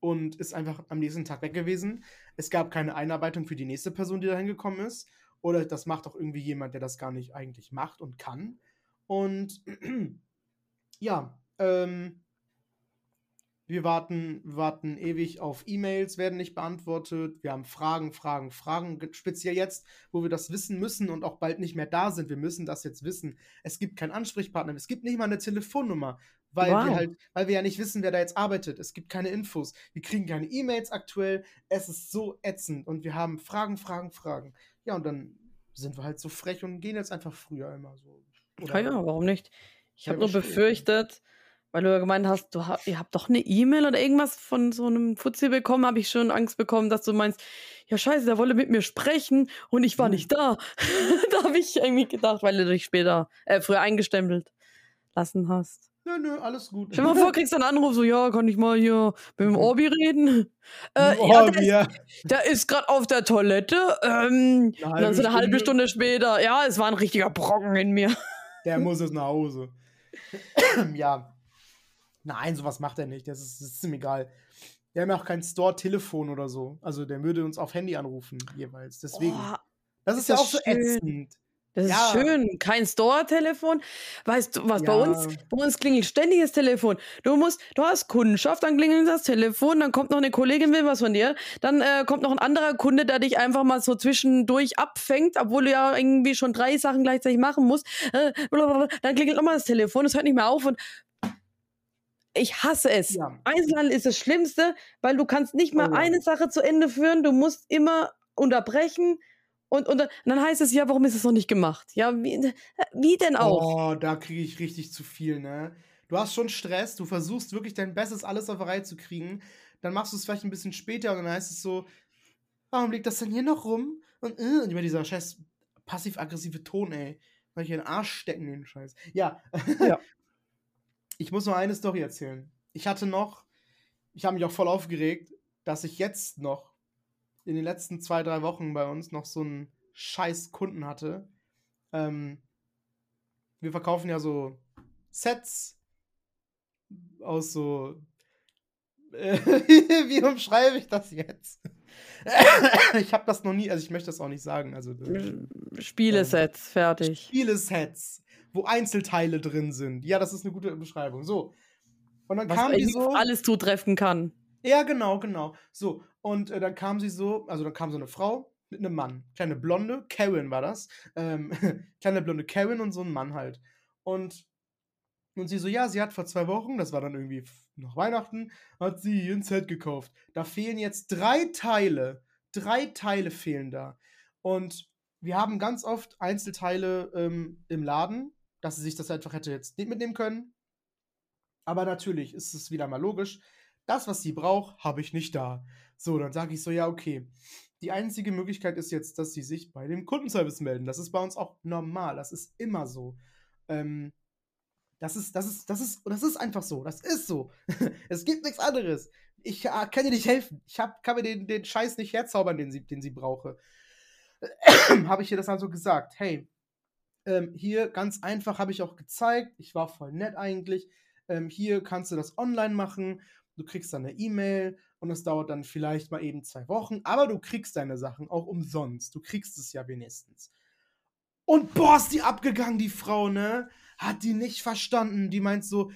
und ist einfach am nächsten Tag weg gewesen. Es gab keine Einarbeitung für die nächste Person, die da hingekommen ist. Oder das macht auch irgendwie jemand, der das gar nicht eigentlich macht und kann. Und ja, ähm, wir warten, warten ewig auf E-Mails, werden nicht beantwortet. Wir haben Fragen, Fragen, Fragen. Ge- Speziell jetzt, wo wir das wissen müssen und auch bald nicht mehr da sind. Wir müssen das jetzt wissen. Es gibt keinen Ansprechpartner. Es gibt nicht mal eine Telefonnummer, weil wir Wow. halt, weil wir ja nicht wissen, wer da jetzt arbeitet. Es gibt keine Infos. Wir kriegen keine E-Mails aktuell. Es ist so ätzend und wir haben Fragen, Fragen, Fragen. Ja, und dann sind wir halt so frech und gehen jetzt einfach früher immer so. Ja, ja, warum nicht? Ich habe nur befürchtet, weil du ja gemeint hast, du ha ihr habt doch eine E-Mail oder irgendwas von so einem Fuzzi bekommen, habe ich schon Angst bekommen, dass du meinst, ja scheiße, der wolle mit mir sprechen und ich war Hm. nicht da. da habe ich irgendwie gedacht, weil du dich später, äh, früher eingestempelt lassen hast. Nö, nö, alles gut. Stell mal vor, kriegst du einen Anruf, so, ja, kann ich mal hier mit dem Orbi reden? Äh, oh, ja, der ist, ist gerade auf der Toilette. Ähm, und dann so eine halbe Stunde später, ja, es war ein richtiger Brocken in mir. Der muss jetzt nach Hause. ja. Nein, sowas macht er nicht. Das ist, das ist ihm egal. Wir haben ja auch kein Store-Telefon oder so. Also der würde uns auf Handy anrufen jeweils. Deswegen. Oh, das ist, ist ja das auch so schön. ätzend. Das Ja. ist schön. Kein Store-Telefon. Weißt du, was bei uns? Ja. Bei uns klingelt ständig das Telefon. Du musst, du hast Kundschaft, dann klingelt das Telefon, dann kommt noch eine Kollegin, will was von dir, dann äh, kommt noch ein anderer Kunde, der dich einfach mal so zwischendurch abfängt, obwohl du ja irgendwie schon drei Sachen gleichzeitig machen musst. Äh, dann klingelt nochmal das Telefon, es hört nicht mehr auf und ich hasse es. Ja. Einzelhandel ist das Schlimmste, weil du kannst nicht mal Oh ja. eine Sache zu Ende führen, du musst immer unterbrechen und, und dann heißt es ja, warum ist es noch nicht gemacht? Ja, wie, wie denn auch? Oh, da kriege ich richtig zu viel, ne? Du hast schon Stress, du versuchst wirklich dein Bestes, alles auf die Reihe zu kriegen. Dann machst du es vielleicht ein bisschen später und dann heißt es so, warum liegt das denn hier noch rum? Und, äh, und immer dieser scheiß passiv-aggressive Ton, ey. Weil ich in den Arsch stecken, den Scheiß. Ja. Ja. Ich muss noch eine Story erzählen. Ich hatte noch, ich habe mich auch voll aufgeregt, dass ich jetzt noch in den letzten zwei, drei Wochen bei uns noch so einen scheiß Kunden hatte. Ähm, wir verkaufen ja so Sets aus so. Äh, wie umschreibe ich das jetzt? ich habe das noch nie, also ich möchte das auch nicht sagen. Also Spielesets, fertig. Spielesets, wo Einzelteile drin sind. Ja, das ist eine gute Beschreibung. So. Und dann Was kam die so. alles zutreffen kann. Ja, genau, genau. So, und äh, dann kam sie so, also dann kam so eine Frau mit einem Mann. Kleine Blonde, Karen war das. Ähm, kleine blonde Karen und so ein Mann halt. Und, und sie so, ja, sie hat vor zwei Wochen, das war dann irgendwie nach Weihnachten, hat sie ein Set gekauft. Da fehlen jetzt drei Teile. Drei Teile fehlen da. Und wir haben ganz oft Einzelteile ähm, im Laden, dass sie sich das einfach hätte jetzt nicht mitnehmen können. Aber natürlich ist es wieder mal logisch. Das, was sie braucht, habe ich nicht da. So, dann sage ich so, ja, okay. Die einzige Möglichkeit ist jetzt, dass sie sich bei dem Kundenservice melden. Das ist bei uns auch normal. Das ist immer so. Ähm, das ist, das ist, das ist, das ist einfach so. Das ist so. es gibt nichts anderes. Ich äh, kann ihr nicht helfen. Ich hab, kann mir den, den Scheiß nicht herzaubern, den sie, den sie brauche. habe ich ihr das also gesagt. Hey, ähm, hier ganz einfach habe ich auch gezeigt. Ich war voll nett eigentlich. Ähm, hier kannst du das online machen. Du kriegst dann eine E-Mail und es dauert dann vielleicht mal eben zwei Wochen. Aber du kriegst deine Sachen auch umsonst. Du kriegst es ja wenigstens. Und boah, ist die abgegangen, die Frau, ne? Hat die nicht verstanden. Die meint so,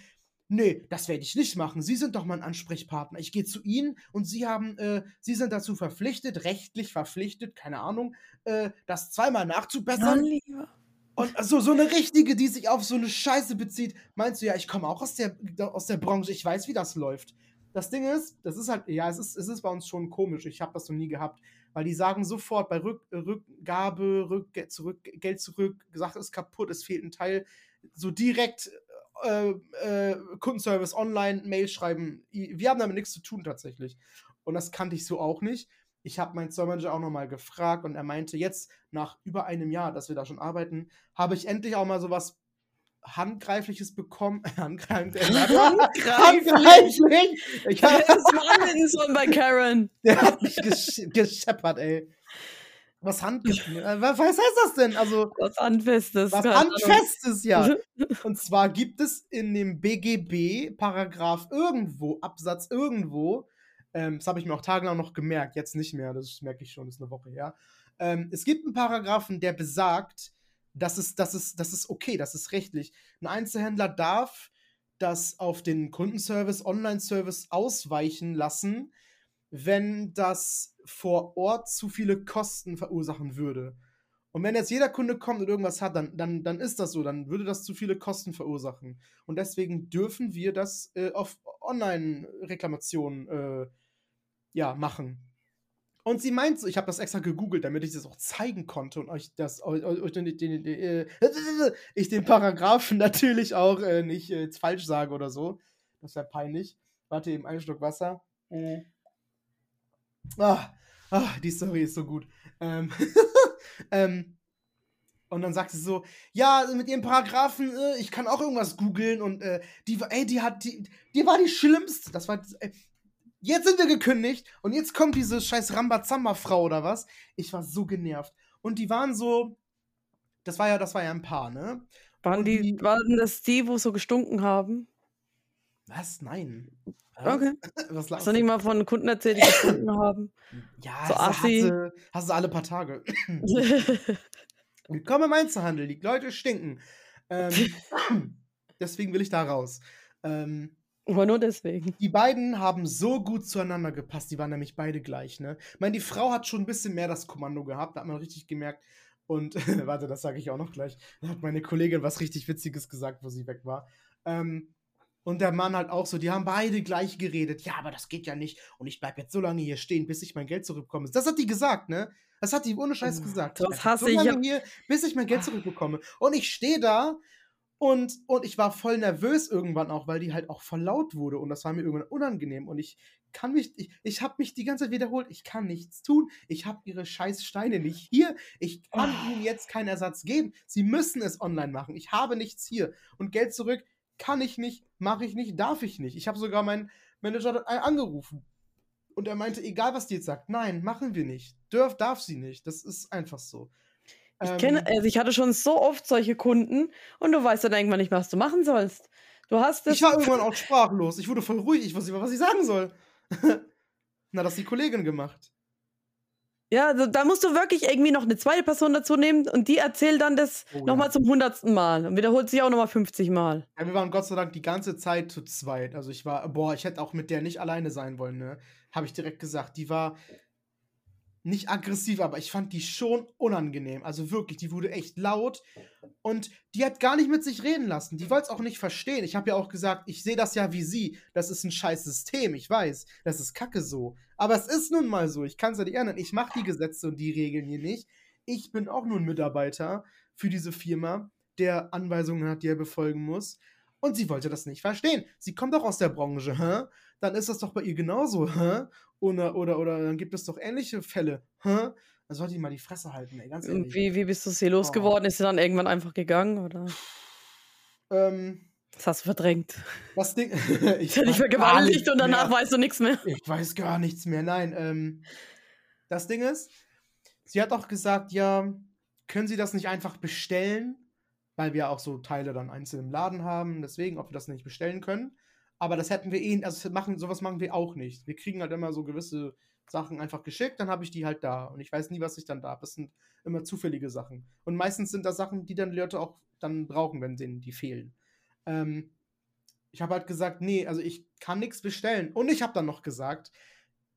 nee, das werde ich nicht machen. Sie sind doch mein Ansprechpartner. Ich gehe zu Ihnen und Sie haben, äh, Sie sind dazu verpflichtet, rechtlich verpflichtet, keine Ahnung, äh, das zweimal nachzubessern. lieber. Und so, so eine richtige, die sich auf so eine Scheiße bezieht, meinst du, ja, ich komme auch aus der, aus der Branche, ich weiß, wie das läuft. Das Ding ist, das ist halt, ja, es ist, es ist bei uns schon komisch, ich habe das noch nie gehabt, weil die sagen sofort bei Rück, Rückgabe, Rück, zurück, Geld zurück, Sache ist kaputt, es fehlt ein Teil, so direkt äh, äh, Kundenservice online, Mail schreiben. Wir haben damit nichts zu tun tatsächlich. Und das kannte ich so auch nicht. Ich habe meinen Store-Manager auch nochmal gefragt und er meinte, jetzt nach über einem Jahr, dass wir da schon arbeiten, habe ich endlich auch mal sowas Handgreifliches bekommen. Handgreiflich. Handgreiflich. Ich hab, Das war anwenden sollen bei Karen. der hat mich gesch gescheppert, ey. Was Hand, äh, was heißt das denn? Also Was Handfestes. was. Handfestes, ja. Und zwar gibt es in dem BGB Paragraph irgendwo, Absatz irgendwo, ähm, das habe ich mir auch tagelang noch gemerkt, jetzt nicht mehr, das merke ich schon, das ist eine Woche her. Ähm, es gibt einen Paragraphen, der besagt, das ist, das, ist, das ist okay, das ist rechtlich. Ein Einzelhändler darf das auf den Kundenservice, Online-Service ausweichen lassen, wenn das vor Ort zu viele Kosten verursachen würde. Und wenn jetzt jeder Kunde kommt und irgendwas hat, dann, dann, dann ist das so, dann würde das zu viele Kosten verursachen. Und deswegen dürfen wir das äh, auf Online-Reklamationen äh, ja, machen. Und sie meint so, ich habe das extra gegoogelt, damit ich das auch zeigen konnte und euch das euch, euch den, den, den, äh, ich den Paragraphen natürlich auch äh, nicht äh, falsch sage oder so. Das wäre peinlich. Warte eben einen Schluck Wasser. Äh. Ah, ah, die Story ist so gut. Ähm, ähm, und dann sagt sie so, ja, mit ihren Paragraphen, äh, ich kann auch irgendwas googeln und äh, die, war- ey, die hat, die, die war die schlimmste. Das war, äh, jetzt sind wir gekündigt und jetzt kommt diese scheiß Rambazamba-Frau oder was. Ich war so genervt. Und die waren so, das war ja, das war ja ein Paar, ne? Waren die, die- waren das die, wo so gestunken haben? Was? Nein. Okay. Was Hast du nicht mal von Kunden erzählt, die gestunken haben? Ja, so hast, du, hast du alle paar Tage. Willkommen im Einzelhandel. Die Leute stinken. Ähm, deswegen will ich da raus. Ähm, Aber nur deswegen. die beiden haben so gut zueinander gepasst. Die waren nämlich beide gleich, ne? Ich meine, die Frau hat schon ein bisschen mehr das Kommando gehabt. Da hat man richtig gemerkt. Und, warte, das sage ich auch noch gleich. Da hat meine Kollegin was richtig Witziges gesagt, wo sie weg war. Ähm, und der Mann halt auch so, die haben beide gleich geredet. Ja, aber das geht ja nicht. Und ich bleib jetzt so lange hier stehen, bis ich mein Geld zurückbekomme. Das hat die gesagt, ne? Das hat die ohne Scheiß gesagt. das hasse so ich. lange hier, bis ich mein Geld zurückbekomme. Und ich stehe da und, und ich war voll nervös irgendwann auch, weil die halt auch voll laut wurde. Und das war mir irgendwann unangenehm. Und ich kann mich, ich, ich habe mich die ganze Zeit wiederholt. Ich kann nichts tun. Ich habe ihre scheiß Steine nicht hier. Ich kann Oh. ihnen jetzt keinen Ersatz geben. Sie müssen es online machen. Ich habe nichts hier. Und Geld zurück kann ich nicht, mache ich nicht, darf ich nicht. Ich habe sogar meinen Manager dort angerufen. Und er meinte, egal was die jetzt sagt, nein, machen wir nicht. Dürf, darf sie nicht. Das ist einfach so. Ich Ähm, kenne, also ich hatte schon so oft solche Kunden und du weißt dann irgendwann nicht mehr, was du machen sollst. Du hast das. Ich war irgendwann auch sprachlos. Ich wurde voll ruhig. Ich wusste nicht mehr, was ich sagen soll. Na, das hat die Kollegin gemacht. Ja, also da musst du wirklich irgendwie noch eine zweite Person dazu nehmen und die erzählt dann das Oh ja. nochmal zum hundertsten Mal und wiederholt sich auch nochmal 50 Mal. Ja, wir waren Gott sei Dank die ganze Zeit zu zweit. Also ich war, boah, ich hätte auch mit der nicht alleine sein wollen, ne? Habe ich direkt gesagt. Die war nicht aggressiv, aber ich fand die schon unangenehm. Also wirklich, die wurde echt laut und die hat gar nicht mit sich reden lassen. Die wollte es auch nicht verstehen. Ich habe ja auch gesagt, ich sehe das ja wie sie. Das ist ein scheiß System, ich weiß. Das ist kacke so. Aber es ist nun mal so. Ich kann es ja nicht ändern. Ich mache die Gesetze und die Regeln hier nicht. Ich bin auch nur ein Mitarbeiter für diese Firma, der Anweisungen hat, die er befolgen muss. Und sie wollte das nicht verstehen. Sie kommt doch aus der Branche, hä? Dann ist das doch bei ihr genauso, hä? Oder, oder, oder dann gibt es doch ähnliche Fälle, hä? Dann sollte die mal die Fresse halten, ey, ganz Und ehrlich. wie, wie bist du sie losgeworden? Ist sie dann irgendwann einfach gegangen oder Ähm, das hast du verdrängt? das Ding. Ist ja nicht vergewaltigt und danach mehr. weißt du nichts mehr. Ich weiß gar nichts mehr. Nein, ähm, das Ding ist, sie hat auch gesagt, ja, können Sie das nicht einfach bestellen? Weil wir auch so Teile dann einzeln im Laden haben, deswegen, ob wir das nicht bestellen können. Aber das hätten wir eh, also machen, sowas machen wir auch nicht. Wir kriegen halt immer so gewisse Sachen einfach geschickt, dann habe ich die halt da. Und ich weiß nie, was ich dann da habe. Das sind immer zufällige Sachen. Und meistens sind das Sachen, die dann Leute auch dann brauchen, wenn denen die fehlen. Ähm, ich habe halt gesagt, nee, also ich kann nichts bestellen. Und ich habe dann noch gesagt,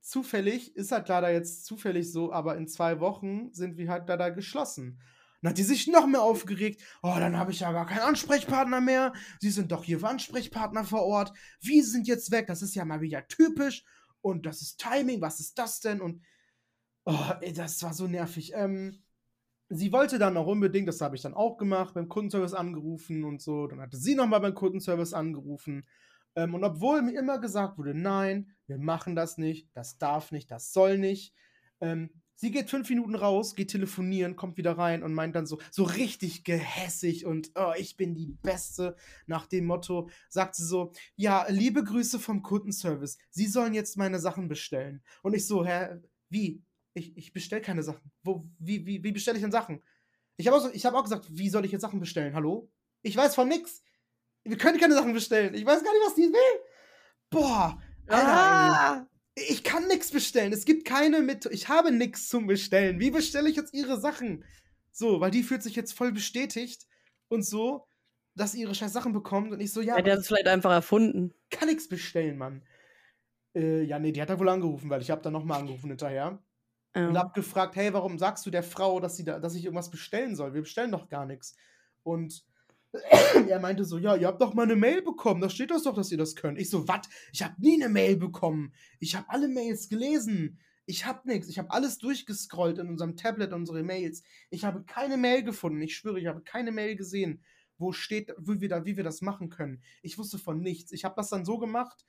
zufällig, ist halt leider jetzt zufällig so, aber in zwei Wochen sind wir halt leider geschlossen. Dann hat die sich noch mehr aufgeregt. Oh, dann habe ich ja gar keinen Ansprechpartner mehr. Sie sind doch hier Ansprechpartner vor Ort. Sie sind jetzt weg? Das ist ja mal wieder typisch. Und das ist Timing. Was ist das denn? Und oh, ey, das war so nervig. Ähm, sie wollte dann auch unbedingt, das habe ich dann auch gemacht, beim Kundenservice angerufen und so. Dann hatte sie nochmal beim Kundenservice angerufen. Ähm, und obwohl mir immer gesagt wurde, nein, wir machen das nicht, das darf nicht, das soll nicht. Ähm, sie geht fünf Minuten raus, geht telefonieren, kommt wieder rein und meint dann so, so richtig gehässig und oh, ich bin die Beste. Nach dem Motto sagt sie so, ja, liebe Grüße vom Kundenservice. Sie sollen jetzt meine Sachen bestellen. Und ich so, hä, wie? Ich, ich bestelle keine Sachen. Wo, wie, wie, wie bestelle ich denn Sachen? Ich habe auch, so, ich hab auch gesagt, wie soll ich jetzt Sachen bestellen? Hallo? Ich weiß von nix. Wir können keine Sachen bestellen. Ich weiß gar nicht, was die will. Boah. Alter. Ah, Ich kann nichts bestellen. Es gibt keine mit. Ich habe nichts zum Bestellen. Wie bestelle ich jetzt ihre Sachen? So, weil die fühlt sich jetzt voll bestätigt und so, dass sie ihre scheiß Sachen bekommt. Und ich so, ja, ja, der hat es vielleicht einfach erfunden. ich kann nichts bestellen, Mann. Äh, ja, nee, die hat er wohl angerufen, weil ich habe dann nochmal angerufen hinterher. Und Ja. hab gefragt, hey, warum sagst du der Frau, dass, sie da, dass ich irgendwas bestellen soll? Wir bestellen doch gar nichts. Und er meinte so, ja, ihr habt doch mal eine Mail bekommen. Da steht das doch, dass ihr das könnt. Ich so, was? Ich habe nie eine Mail bekommen. Ich habe alle Mails gelesen. Ich habe nichts. Ich habe alles durchgescrollt in unserem Tablet, unsere Mails. Ich habe keine Mail gefunden. Ich schwöre, ich habe keine Mail gesehen, wo steht, wie wir, da, wie wir das machen können. Ich wusste von nichts. Ich habe das dann so gemacht.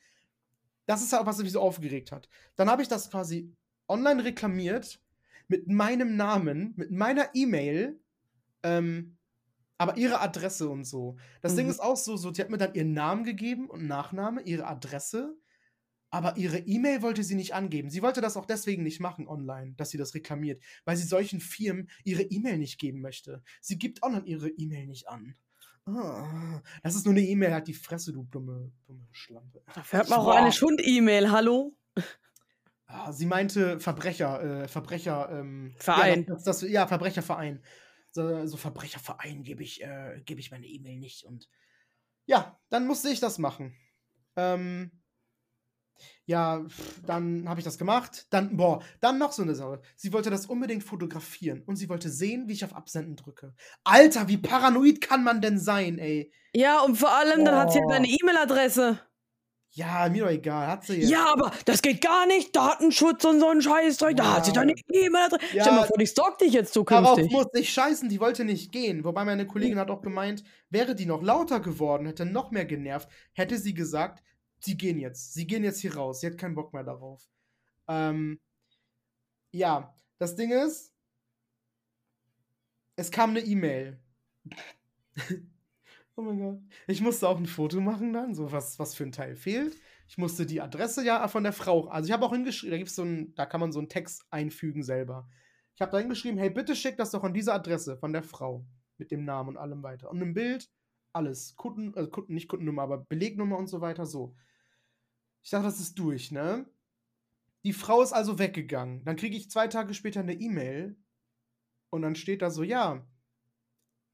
Das ist ja was mich so aufgeregt hat. Dann habe ich das quasi online reklamiert mit meinem Namen, mit meiner E-Mail, ähm, aber ihre Adresse und so. Das Ding Mhm. ist auch so, so, die hat mir dann ihren Namen gegeben und Nachname, ihre Adresse, aber ihre E-Mail wollte sie nicht angeben. Sie wollte das auch deswegen nicht machen online, dass sie das reklamiert, weil sie solchen Firmen ihre E-Mail nicht geben möchte. Sie gibt online ihre E-Mail nicht an. Ah, das ist nur eine E-Mail, halt die Fresse, du dumme, dumme Schlampe. Dafür hat man auch eine Schund-E-Mail, hallo? Ah, sie meinte Verbrecher, äh, Verbrecher, ähm, Verein. Ja, das, das, ja, Verbrecherverein. So, so Verbrecherverein gebe ich, äh, gebe ich meine E-Mail nicht. Und ja, dann musste ich das machen. Ähm, ja, dann habe ich das gemacht. Dann, boah, dann noch so eine Sache. Sie wollte das unbedingt fotografieren und sie wollte sehen, wie ich auf Absenden drücke. Alter, wie paranoid kann man denn sein, ey? Ja, und vor allem, dann hat sie ja deine E-Mail-Adresse. Ja, mir doch egal, hat sie jetzt. Ja, aber das geht gar nicht. Datenschutz und so ein Scheißdreck. Da hat sie Ja. deine E-Mail-Adresse. Ja. Stell mal vor, die stalkt dich jetzt Darauf zukünftig. muss ich scheißen, die wollte nicht gehen. Wobei meine Kollegin hat auch gemeint, wäre die noch lauter geworden, hätte noch mehr genervt, hätte sie gesagt, sie gehen jetzt. Sie gehen jetzt hier raus. Sie hat keinen Bock mehr darauf. Ähm, ja, das Ding ist, es kam eine E-Mail. oh mein Gott. Ich musste auch ein Foto machen dann, so was, was für ein Teil fehlt. Ich musste die Adresse ja von der Frau. Also ich habe auch hingeschrieben, da gibt's so ein, da kann man so einen Text einfügen selber. Ich habe da hingeschrieben, hey, bitte schick das doch an diese Adresse von der Frau. Mit dem Namen und allem weiter. Und im Bild, alles. Kunden, also Kunden, nicht Kundennummer, aber Belegnummer und so weiter, so. Ich dachte, das ist durch, ne? Die Frau ist also weggegangen. Dann kriege ich zwei Tage später eine E-Mail und dann steht da so, ja,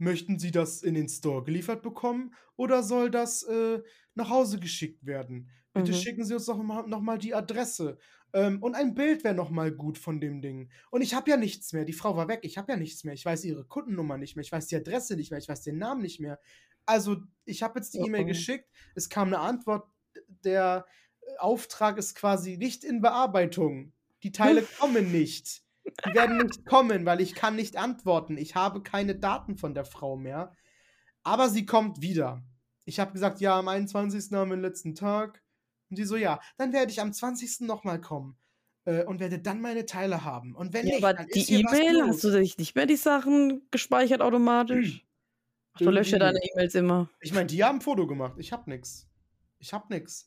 möchten Sie das in den Store geliefert bekommen oder soll das äh, nach Hause geschickt werden? Bitte Mhm. schicken Sie uns doch mal, noch mal die Adresse. Ähm, und ein Bild wäre noch mal gut von dem Ding. Und ich habe ja nichts mehr. Die Frau war weg. Ich habe ja nichts mehr. Ich weiß ihre Kundennummer nicht mehr. Ich weiß die Adresse nicht mehr. Ich weiß den Namen nicht mehr. Also, ich habe jetzt die Oh E-Mail oh. geschickt. Es kam eine Antwort. Der äh, Auftrag ist quasi nicht in Bearbeitung. Die Teile kommen nicht. Die werden nicht kommen, weil ich kann nicht antworten. Ich habe keine Daten von der Frau mehr. Aber sie kommt wieder. Ich habe gesagt, ja, am 21. haben wir den letzten Tag. Und sie so, ja, dann werde ich am 20. nochmal kommen. Äh, und werde dann meine Teile haben. Und wenn Ja, nicht, aber dann die E-Mail, hast du nicht mehr die Sachen gespeichert automatisch? Ach, du löscht ja deine E-Mails immer. Ich meine, die haben ein Foto gemacht. Ich hab nix. Ich hab nix.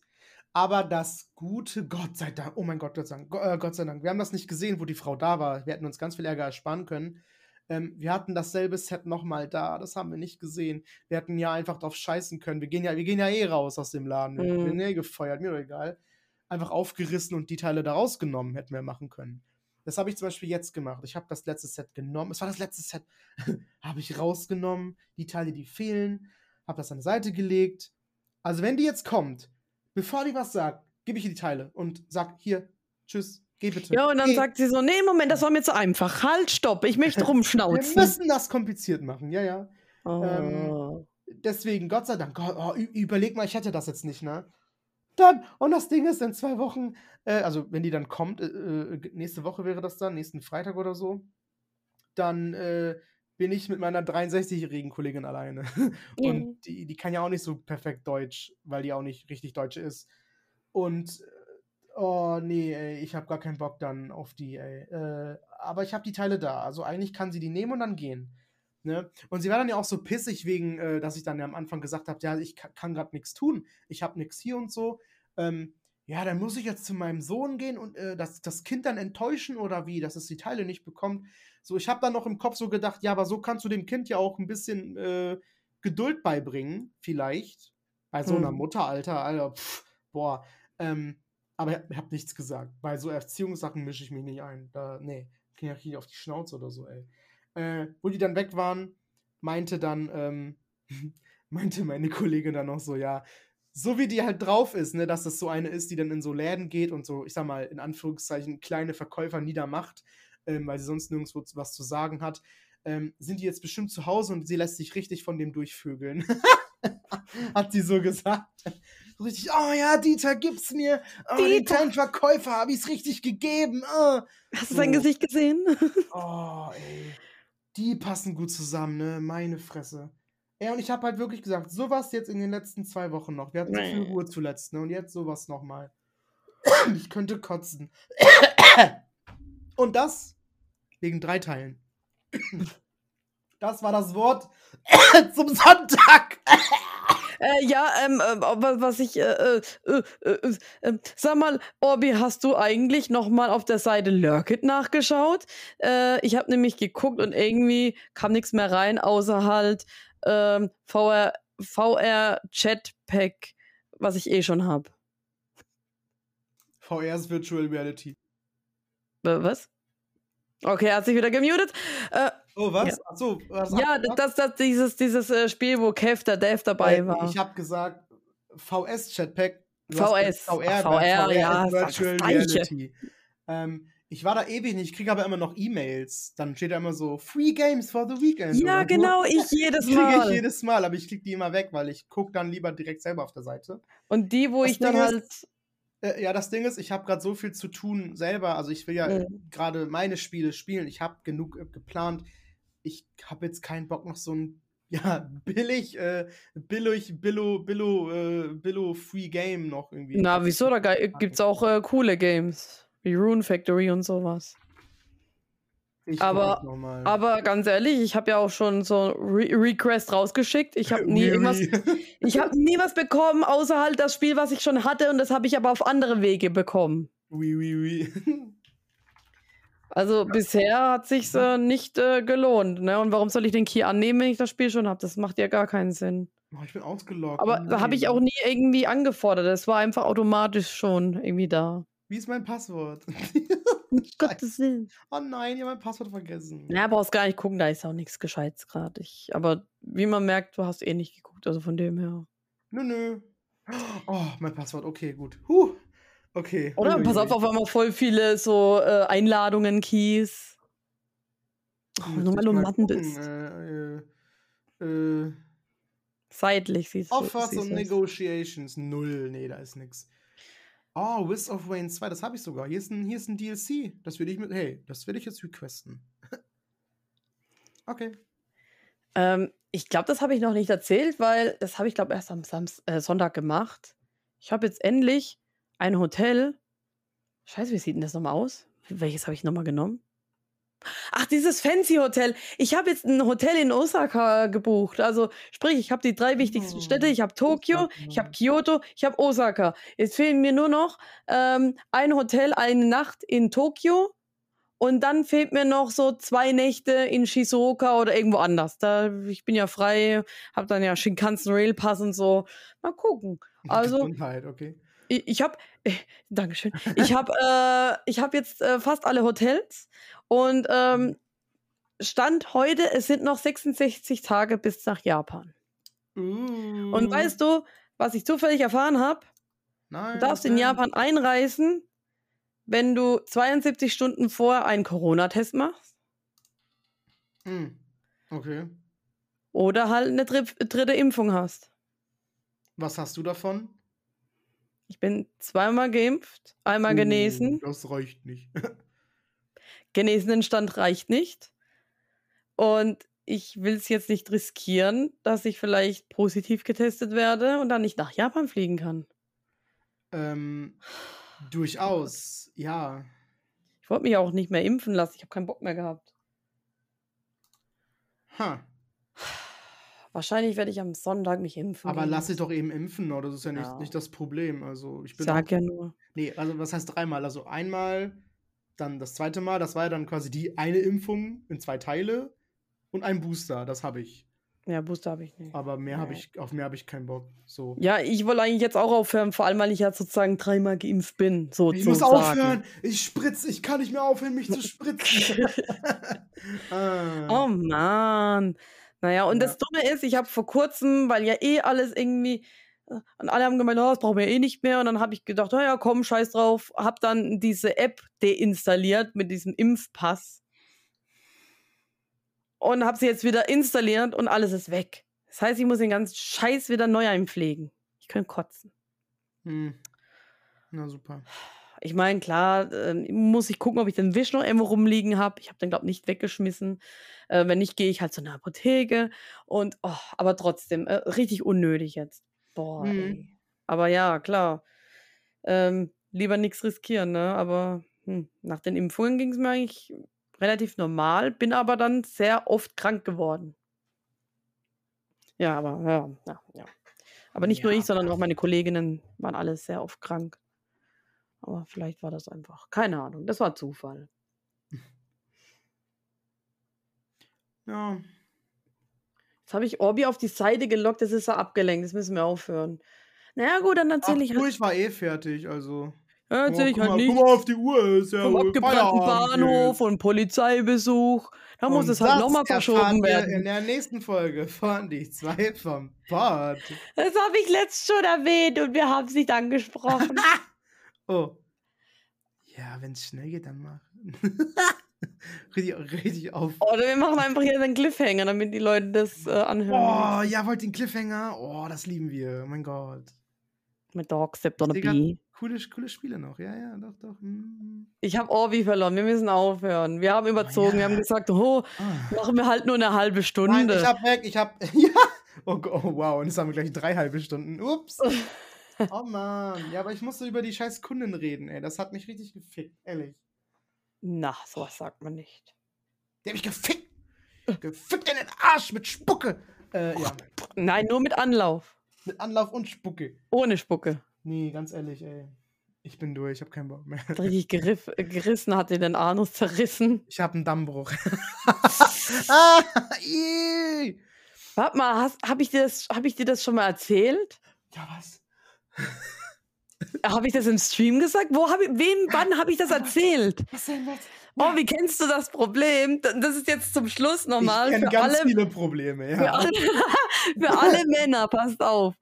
Aber das Gute, Gott sei Dank, oh mein Gott, Gott sei Dank, äh, Gott sei Dank, wir haben das nicht gesehen, wo die Frau da war. Wir hätten uns ganz viel Ärger ersparen können. Ähm, wir hatten dasselbe Set nochmal da, das haben wir nicht gesehen. Wir hätten ja einfach drauf scheißen können. Wir gehen ja, wir gehen ja eh raus aus dem Laden. Wir Mhm. werden eh gefeuert, mir doch egal. Einfach aufgerissen und die Teile da rausgenommen hätten wir machen können. Das habe ich zum Beispiel jetzt gemacht. Ich habe das letzte Set genommen. Es war das letzte Set. habe ich rausgenommen. Die Teile, die fehlen. Habe das an die Seite gelegt. Also, wenn die jetzt kommt, bevor die was sagt, gebe ich ihr die Teile und sag: Hier, tschüss, geh bitte. Ja, und dann Geh. sagt sie so: Nee, Moment, das war mir zu einfach. Halt, stopp, ich möchte Wir rumschnauzen. müssen das kompliziert machen. Ja, ja. Oh. Deswegen, Gott sei Dank, oh, überleg mal, ich hätte das jetzt nicht, ne? Dann, und das Ding ist, in zwei Wochen, äh, also wenn die dann kommt, äh, äh, nächste Woche wäre das dann, nächsten Freitag oder so, dann äh, bin ich mit meiner 63-jährigen Kollegin alleine. Ja. Und die, die kann ja auch nicht so perfekt Deutsch, weil die auch nicht richtig Deutsch ist. Und, äh, oh nee, ey, ich habe gar keinen Bock dann auf die, ey. Äh, aber ich habe die Teile da, also eigentlich kann sie die nehmen und dann gehen. Ne? Und sie war dann ja auch so pissig wegen, äh, dass ich dann ja am Anfang gesagt habe, ja, ich ka kann gerade nichts tun. Ich habe nichts hier und so. Ähm, ja, dann muss ich jetzt zu meinem Sohn gehen und äh, das, das Kind dann enttäuschen oder wie, dass es die Teile nicht bekommt. So, ich habe dann noch im Kopf so gedacht, ja, aber so kannst du dem Kind ja auch ein bisschen äh, Geduld beibringen, vielleicht. Bei so einer Hm. Mutter, Alter, Alter, pff, boah. Ähm, aber ich hab, ich hab nichts gesagt. Bei so Erziehungssachen mische ich mich nicht ein. Da, nee, krieg ich hier auf die Schnauze oder so, ey. Äh, wo die dann weg waren, meinte dann, ähm, meinte meine Kollegin dann noch so, ja, so wie die halt drauf ist, ne, dass das so eine ist, die dann in so Läden geht und so, ich sag mal, in Anführungszeichen, kleine Verkäufer niedermacht, ähm, weil sie sonst nirgendwo was zu sagen hat, ähm, sind die jetzt bestimmt zu Hause und sie lässt sich richtig von dem durchvögeln. hat sie so gesagt. So richtig, oh ja, Dieter, gib's mir. Oh, den Dieter. kleinen Verkäufer habe ich's richtig gegeben. Oh. Hast du sein. Gesicht gesehen? Oh, ey. Die passen gut zusammen, ne? Meine Fresse. Ey, und ich habe halt wirklich gesagt, sowas jetzt in den letzten zwei Wochen noch. Wir hatten so viel Nee. Ruhe zuletzt, ne? Und jetzt sowas nochmal. Ich könnte kotzen. Und das wegen drei Teilen. Das war das Wort zum Sonntag. Äh, ja, ähm, äh, was ich, äh, äh, äh, äh, sag mal, Orbi, hast du eigentlich noch mal auf der Seite Lurkit nachgeschaut? Ich habe nämlich geguckt und irgendwie kam nichts mehr rein, außer halt ähm, VR, VR Chatpack, was ich eh schon habe. VR ist Virtual Reality. Was? Okay, er hat sich wieder gemutet. Äh, Oh, was? Ja. Ach so, was Ja, das, das, dieses, dieses äh, Spiel, wo Kev der Dev dabei Äh, war. Ich habe gesagt, VS-Chatpack. VS. VR, VR, VR ja, ist ist Virtual. Reality. Ähm, ich war da ewig nicht, ich kriege aber immer noch E-Mails. Dann steht da immer so, Free Games for the Weekend. ja, oder so. genau, ich jedes Kriege ich Mal. jedes Mal, aber ich klicke die immer weg, weil ich gucke dann lieber direkt selber auf der Seite. Und die, wo Das ich dann Ding halt. Äh, ja, das Ding ist, ich habe gerade so viel zu tun selber. Also ich will ja Mhm. gerade meine Spiele spielen. Ich habe genug äh, geplant. Ich habe jetzt keinen Bock noch so ein ja billig, äh, billig, billo, billo, äh, billo Free Game noch irgendwie. Na, wieso? Da gibt es auch äh, coole Games. Wie Rune Factory und sowas. Ich aber-. Aber ganz ehrlich, ich habe ja auch schon so Re Request rausgeschickt. Ich habe nie irgendwas. wie? Ich habe nie was bekommen, außer halt das Spiel, was ich schon hatte, und das habe ich aber auf andere Wege bekommen. Wie, wie, wie. Also bisher hat sich's äh, nicht äh, gelohnt, ne? Und warum soll ich den Key annehmen, wenn ich das Spiel schon habe? Das macht ja gar keinen Sinn. Oh, ich bin ausgeloggt. Aber da habe ich auch nie irgendwie angefordert. Es war einfach automatisch schon irgendwie da. Wie ist mein Passwort? Gottes Willen. oh nein, ich habe mein Passwort vergessen. Ja, brauchst gar nicht gucken, da ist auch nichts Gescheites gerade. Aber wie man merkt, du hast eh nicht geguckt, also von dem her. Nö, nö. Oh, mein Passwort, okay, gut. Huh. Okay. Oder? Pass auf, auf einmal voll viele so äh, Einladungen, Keys. Oh, nur weil du Matten bist. Äh, äh, äh, Seitlich siehst du. Offers und. Negotiations. Null. Nee, da ist nix. Oh, Wiz of Wayne 2, das habe ich sogar. Hier ist ein, hier ist ein DLC. Das würde ich mit. Hey, das würde ich jetzt requesten. okay. Ähm, ich glaube, das habe ich noch nicht erzählt, weil das habe ich, glaube erst am Samst äh, Sonntag gemacht. Ich habe jetzt endlich ein Hotel. Scheiße, wie sieht denn das nochmal aus? Welches habe ich nochmal genommen? Ach, dieses Fancy Hotel. Ich habe jetzt ein Hotel in Osaka gebucht. Also, sprich, ich habe die drei wichtigsten Oh, Städte. Ich habe Tokio, ich habe Kyoto, ich habe Osaka. Jetzt fehlen mir nur noch ähm, ein Hotel, eine Nacht in Tokio. Und dann fehlt mir noch so zwei Nächte in Shizuoka oder irgendwo anders. Da, ich bin ja frei, habe dann ja Shinkansen Rail Pass und so. Mal gucken. Also- Gesundheit, okay. Ich, ich habe, äh, Dankeschön. Ich habe, äh, ich habe jetzt äh, fast alle Hotels und ähm, Stand heute, es sind noch 66 Tage bis nach Japan. Uh, Und weißt du, was ich zufällig erfahren habe? Du darfst in nein. Japan einreisen, wenn du 72 Stunden vorher einen Corona-Test machst Hm. Okay. oder halt eine dri dritte Impfung hast. Was hast du davon? Ich bin zweimal geimpft, einmal genesen. Uh, das reicht nicht. Genesenenstand reicht nicht. Und ich will es jetzt nicht riskieren, dass ich vielleicht positiv getestet werde und dann nicht nach Japan fliegen kann. ähm, durchaus, ja. Ich wollte mich auch nicht mehr impfen lassen. Ich habe keinen Bock mehr gehabt. Ha. Wahrscheinlich werde ich am Sonntag mich impfen. Aber gehen lass dich doch eben impfen, oder? Das ist ja nicht, Ja. nicht das Problem. Also ich Ich bin sag auch, ja nur. Nee, also was heißt dreimal? Also einmal, dann das zweite Mal, das war ja dann quasi die eine Impfung in zwei Teile und ein Booster, das habe ich. Ja, Booster habe ich nicht. Aber mehr habe Ja. ich, auf mehr habe ich keinen Bock. So. Ja, ich wollte eigentlich jetzt auch aufhören, vor allem weil ich ja sozusagen dreimal geimpft bin. So Ich muss sozusagen. aufhören! Ich spritze, ich kann nicht mehr aufhören, mich zu spritzen. ah. Oh Mann. Naja, und Ja. das Dumme ist, ich habe vor kurzem, weil ja eh alles irgendwie, und alle haben gemeint, oh, das brauchen wir eh nicht mehr. Und dann habe ich gedacht, oh ja, komm, scheiß drauf. Habe dann diese App deinstalliert mit diesem Impfpass. Und habe sie jetzt wieder installiert und alles ist weg. Das heißt, ich muss den ganzen Scheiß wieder neu einpflegen. Ich könnte kotzen. Hm. Na super. Ich meine, klar, äh, muss ich gucken, ob ich den Wisch noch irgendwo rumliegen habe. Ich habe den, glaube ich, nicht weggeschmissen. Äh, wenn nicht, gehe ich halt zu einer Apotheke. Und, oh, aber trotzdem, äh, richtig unnötig jetzt. Boah, Mhm. ey. Aber ja, klar. Ähm, lieber nichts riskieren, ne? Aber hm, nach den Impfungen ging es mir eigentlich relativ normal, bin aber dann sehr oft krank geworden. Ja, aber ja, ja, ja. Aber nicht nur Ja, ich, sondern auch meine Kolleginnen waren alle sehr oft krank. Aber vielleicht war das einfach, keine Ahnung, das war Zufall. Ja. Jetzt habe ich Orbi auf die Seite gelockt, das ist so abgelenkt, das müssen wir aufhören. Naja, gut, dann Ach, erzähle ich halt. ich war eh fertig, also. Ja, Oh, sehe ich guck, halt mal, nicht. guck mal auf die Uhr, ist ja Vom abgebrannten Bahnhof und Polizeibesuch. Da muss es halt nochmal verschoben werden. in der nächsten Folge von Die zwei vom Pod. Das habe ich letzt schon erwähnt und wir haben es nicht angesprochen. Oh. Ja, wenn es schnell geht, dann mach. richtig, richtig auf. Oder wir machen einfach hier einen Cliffhanger, damit die Leute das äh, anhören. Oh, ja, wollt ihr den Cliffhanger? Oh, das lieben wir. Oh mein Gott. Mit Dog, seh grad Bee. Coole, coole Spiele noch. Ja, ja, doch, doch. Mm. Ich habe Orbi verloren. Wir müssen aufhören. Wir haben überzogen. Wir haben ja. gesagt, oh, Ah. machen wir halt nur eine halbe Nein, Stunde. ich hab weg, ich hab. Ja! Oh, oh wow, und jetzt haben wir gleich drei halbe Stunden. Ups. Oh Mann. Ja, aber ich musste über die scheiß Kunden reden, ey. Das hat mich richtig gefickt, ehrlich. Na, sowas sagt man nicht. Der hat mich gefickt. Gefickt in den Arsch mit Spucke. Äh, ja. Nein, nur mit Anlauf. Mit Anlauf und Spucke. Ohne Spucke. Nee, ganz ehrlich, ey. Ich bin durch, ich hab keinen Bock mehr. Richtig geriff, äh, gerissen hat dir den Anus zerrissen. Ich hab einen Dammbruch. ah, ii. Warte mal, habe ich, dir das- hab ich dir das schon mal erzählt? ja, was? Habe ich das im Stream gesagt? Wo hab ich, wem, wann habe ich das erzählt? Denn was? Oh, wie kennst du das Problem? Das ist jetzt zum Schluss nochmal ich kenne für ganz alle, viele Probleme, ja. für alle, für alle Männer. Passt auf.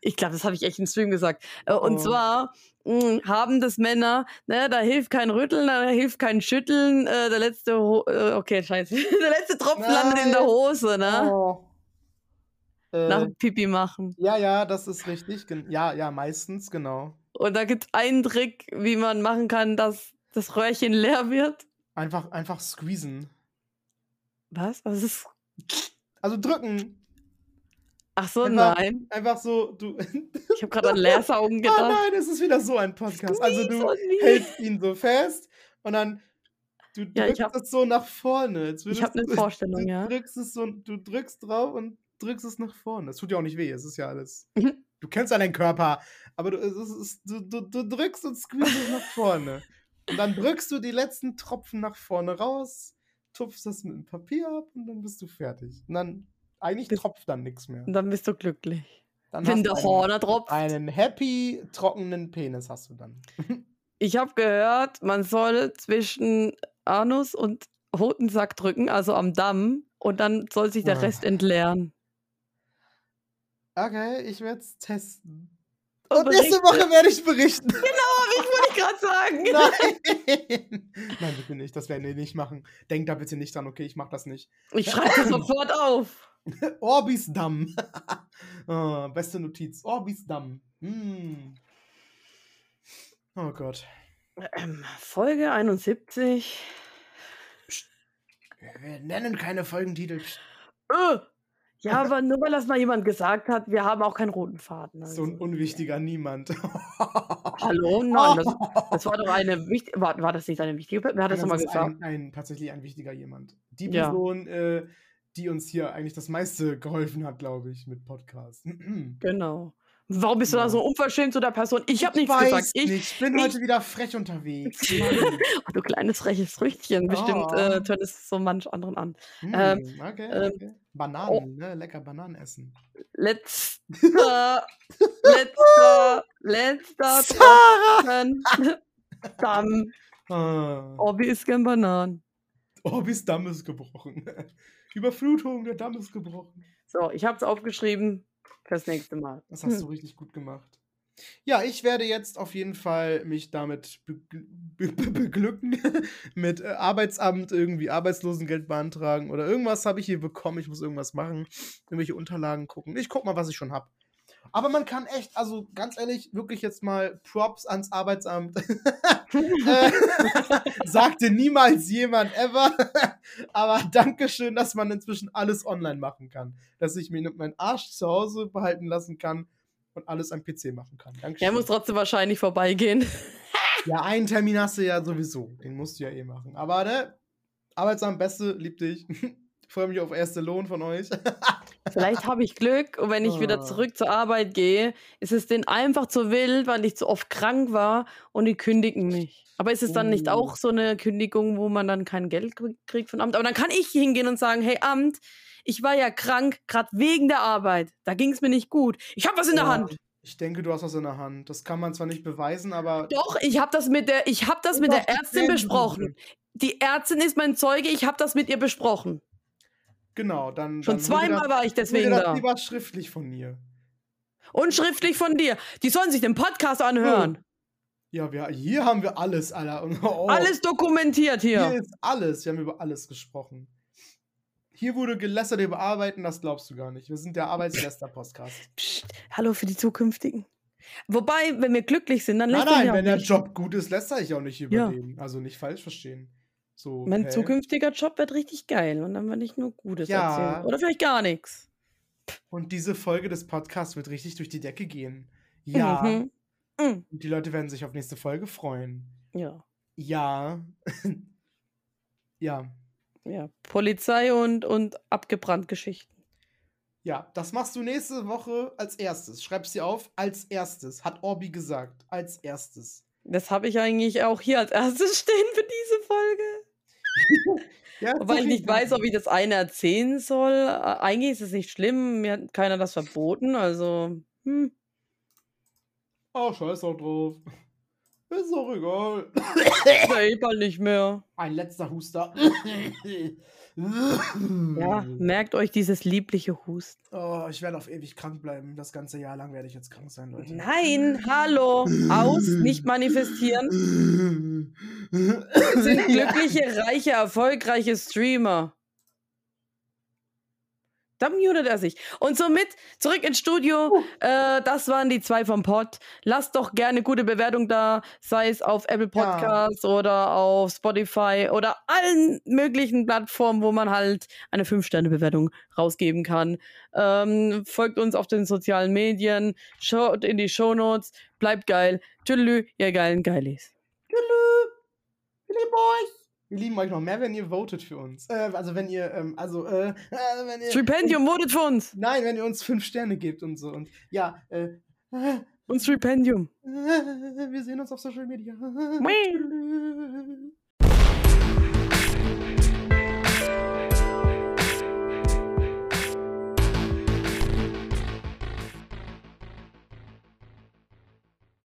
Ich glaube, das habe ich echt im Stream gesagt. Äh, Und Oh. zwar mh, haben das Männer, ne, da hilft kein Rütteln, da hilft kein Schütteln. Äh, der letzte, Ho äh, okay, scheiße, der letzte Tropfen landet in der Nein. Hose, ne? Oh. Nach Äh, dem Pipi machen. ja, ja, das ist richtig. Ja, ja, meistens, genau. Und da gibt es einen Trick, wie man machen kann, dass das Röhrchen leer wird. Einfach, einfach squeezen. Was? Was ist? Also drücken. Ach so, Einfach- nein. Einfach so, du. Ich habe gerade an Leersaugen Oh gedacht. nein, es ist wieder so ein Podcast. Also du Squeeze und nie. hältst ihn so fest und dann du Ja, ich drückst hab- es so nach vorne. Ich habe eine du- Vorstellung, du ja. drückst es so, du drückst drauf und drückst es nach vorne. Es tut ja auch nicht weh, es ist ja alles. Mhm. Du kennst ja deinen Körper, aber du, ist, du, du, du drückst und squeezest es nach vorne. Und dann drückst du die letzten Tropfen nach vorne raus, tupfst das mit dem Papier ab und dann bist du fertig. Und dann, eigentlich Bis- tropft dann nichts mehr. Und dann bist du glücklich. Dann Wenn der Horner tropft. einen happy, trockenen Penis hast du dann. Ich habe gehört, man soll zwischen Anus und Hodensack drücken, also am Damm, und dann soll sich der Ah. Rest entleeren. Okay, ich werde es testen. Und Und nächste. Woche werde ich berichten. Ich wollte ich gerade sagen. Nein. Nein, bitte nicht. Das werden wir nicht machen. Denk da bitte nicht dran. Okay, ich mache das nicht. Ich schreibe das sofort auf. Orbis Damm. oh, beste Notiz. Orbis Damm. Hm. Oh Gott. Ähm, Folge 71. Wir nennen keine Folgentitel. Psst. Äh, ja, aber nur weil das mal jemand gesagt hat, wir haben auch keinen roten Faden. So ein Also. unwichtiger Niemand. Hallo? Nein, das, das war doch eine wichtige. War, war das nicht eine wichtige Person? Wer hat das nochmal gesagt? ein, ein, tatsächlich ein wichtiger jemand. Die Ja. Person, äh, die uns hier eigentlich das meiste geholfen hat, glaube ich, mit Podcast. Genau. Warum bist du da Ja. so unverschämt zu der Person? Ich habe nichts weiß gesagt. Ich, nicht. Ich bin ich- heute wieder frech unterwegs. Mann. Oh, du kleines freches Früchtchen. Bestimmt äh, Oh. tönt es so manch anderen an. Hm, Ähm, okay, ähm, okay. Bananen, ne? Lecker Bananen essen. Letzter, letzter, letzter! Tropfen. Damm. Ah. Orbi ist gern Bananen. Orbis Damm ist gebrochen. Überflutung, der Damm ist gebrochen. So, ich habe es aufgeschrieben fürs nächste Mal. Das hast du richtig gut gemacht. Ja, ich werde jetzt auf jeden Fall mich damit begl- be be beglücken, mit äh, Arbeitsamt irgendwie Arbeitslosengeld beantragen oder irgendwas habe ich hier bekommen. Ich muss irgendwas machen, irgendwelche Unterlagen gucken. Ich guck mal, was ich schon habe. Aber man kann echt, also ganz ehrlich, wirklich jetzt mal Props ans Arbeitsamt. äh, sagte niemals jemand ever. Aber Dankeschön, dass man inzwischen alles online machen kann. Dass ich mir meinen Arsch zu Hause behalten lassen kann und alles am PC machen kann. Dankeschön. Er muss trotzdem wahrscheinlich vorbeigehen. ja, einen Termin hast du ja sowieso. Den musst du ja eh machen. Aber ne, Arbeitsamt, Beste, lieb dich. Freue mich auf erste Lohn von euch. Vielleicht habe ich Glück und wenn ich wieder Ah. zurück zur Arbeit gehe, ist es denen einfach zu wild, weil ich zu oft krank war und die kündigen mich. Aber ist es dann nicht auch so eine Kündigung, wo man dann kein Geld krieg- kriegt von Amt? Aber dann kann ich hingehen und sagen, hey Amt, ich war ja krank, gerade wegen der Arbeit. Da ging es mir nicht gut. Ich habe was in der Ja. Hand. Ich denke, du hast was in der Hand. Das kann man zwar nicht beweisen, aber. Doch, ich habe das mit der, ich habe das mit der Ärztin besprochen. Die Ärztin ist mein Zeuge, ich habe das mit ihr besprochen. Genau, dann. Schon dann zweimal das, war ich deswegen das da. lieber schriftlich von mir. Und schriftlich von dir. Die sollen sich den Podcast anhören. Ja, wir, hier haben wir alles, Alter. Oh, Alles dokumentiert Hier hier. ist alles. Wir haben über alles gesprochen. Hier wurde gelästert über Arbeiten, das glaubst du gar nicht. Wir sind der Arbeitsläster-Podcast. Psst, hallo für die zukünftigen. Wobei, wenn wir glücklich sind, dann Nein, lästern nein, auch wenn der nicht. Job gut ist, lästere ich auch nicht über Ja. den. Also nicht falsch verstehen. So, Mein hä? zukünftiger Job wird richtig geil und dann werde ich nur Gutes Ja. erzählen. Oder vielleicht gar nichts. Und diese Folge des Podcasts wird richtig durch die Decke gehen. Ja. Mhm. Mhm. Und die Leute werden sich auf nächste Folge freuen. Ja. Ja. ja. Ja. Polizei und, und abgebrannt Geschichten. Ja, das machst du nächste Woche als erstes. Schreib's dir auf, als erstes. Hat Orbi gesagt. Als erstes. Das habe ich eigentlich auch hier als erstes stehen für diese Folge. Ja, sag ich nicht weiß, ob ich das eine erzählen soll. Äh, Eigentlich ist es nicht schlimm. Mir hat keiner das verboten. Also, hm. Oh, scheiß auch drauf. Ist doch egal. Ja nicht mehr. Ein letzter Huster. Ja, merkt euch dieses liebliche Husten. Oh, ich werde auf ewig krank bleiben. Das ganze Jahr lang werde ich jetzt krank sein, Leute. Nein, hallo. Aus, nicht manifestieren. Wir sind glückliche, reiche, erfolgreiche Streamer. Da mutet er sich. Und somit zurück ins Studio. Äh, das waren die zwei vom Pod. Lasst doch gerne gute Bewertung da, sei es auf Apple Ja. Podcasts oder auf Spotify oder allen möglichen Plattformen, wo man halt eine 5-Sterne-Bewertung rausgeben kann. Ähm, folgt uns auf den sozialen Medien, schaut in die Shownotes, bleibt geil. Tschüss, ihr geilen Geilis. Wir lieben euch. Wir lieben euch noch mehr, wenn ihr votet für uns. Äh, also wenn ihr, ähm, also, äh, äh, wenn ihr. Stipendium votet für uns. Nein, wenn ihr uns fünf Sterne gebt und so. Und ja, äh, äh, Und Stipendium. wir sehen uns auf Social Media.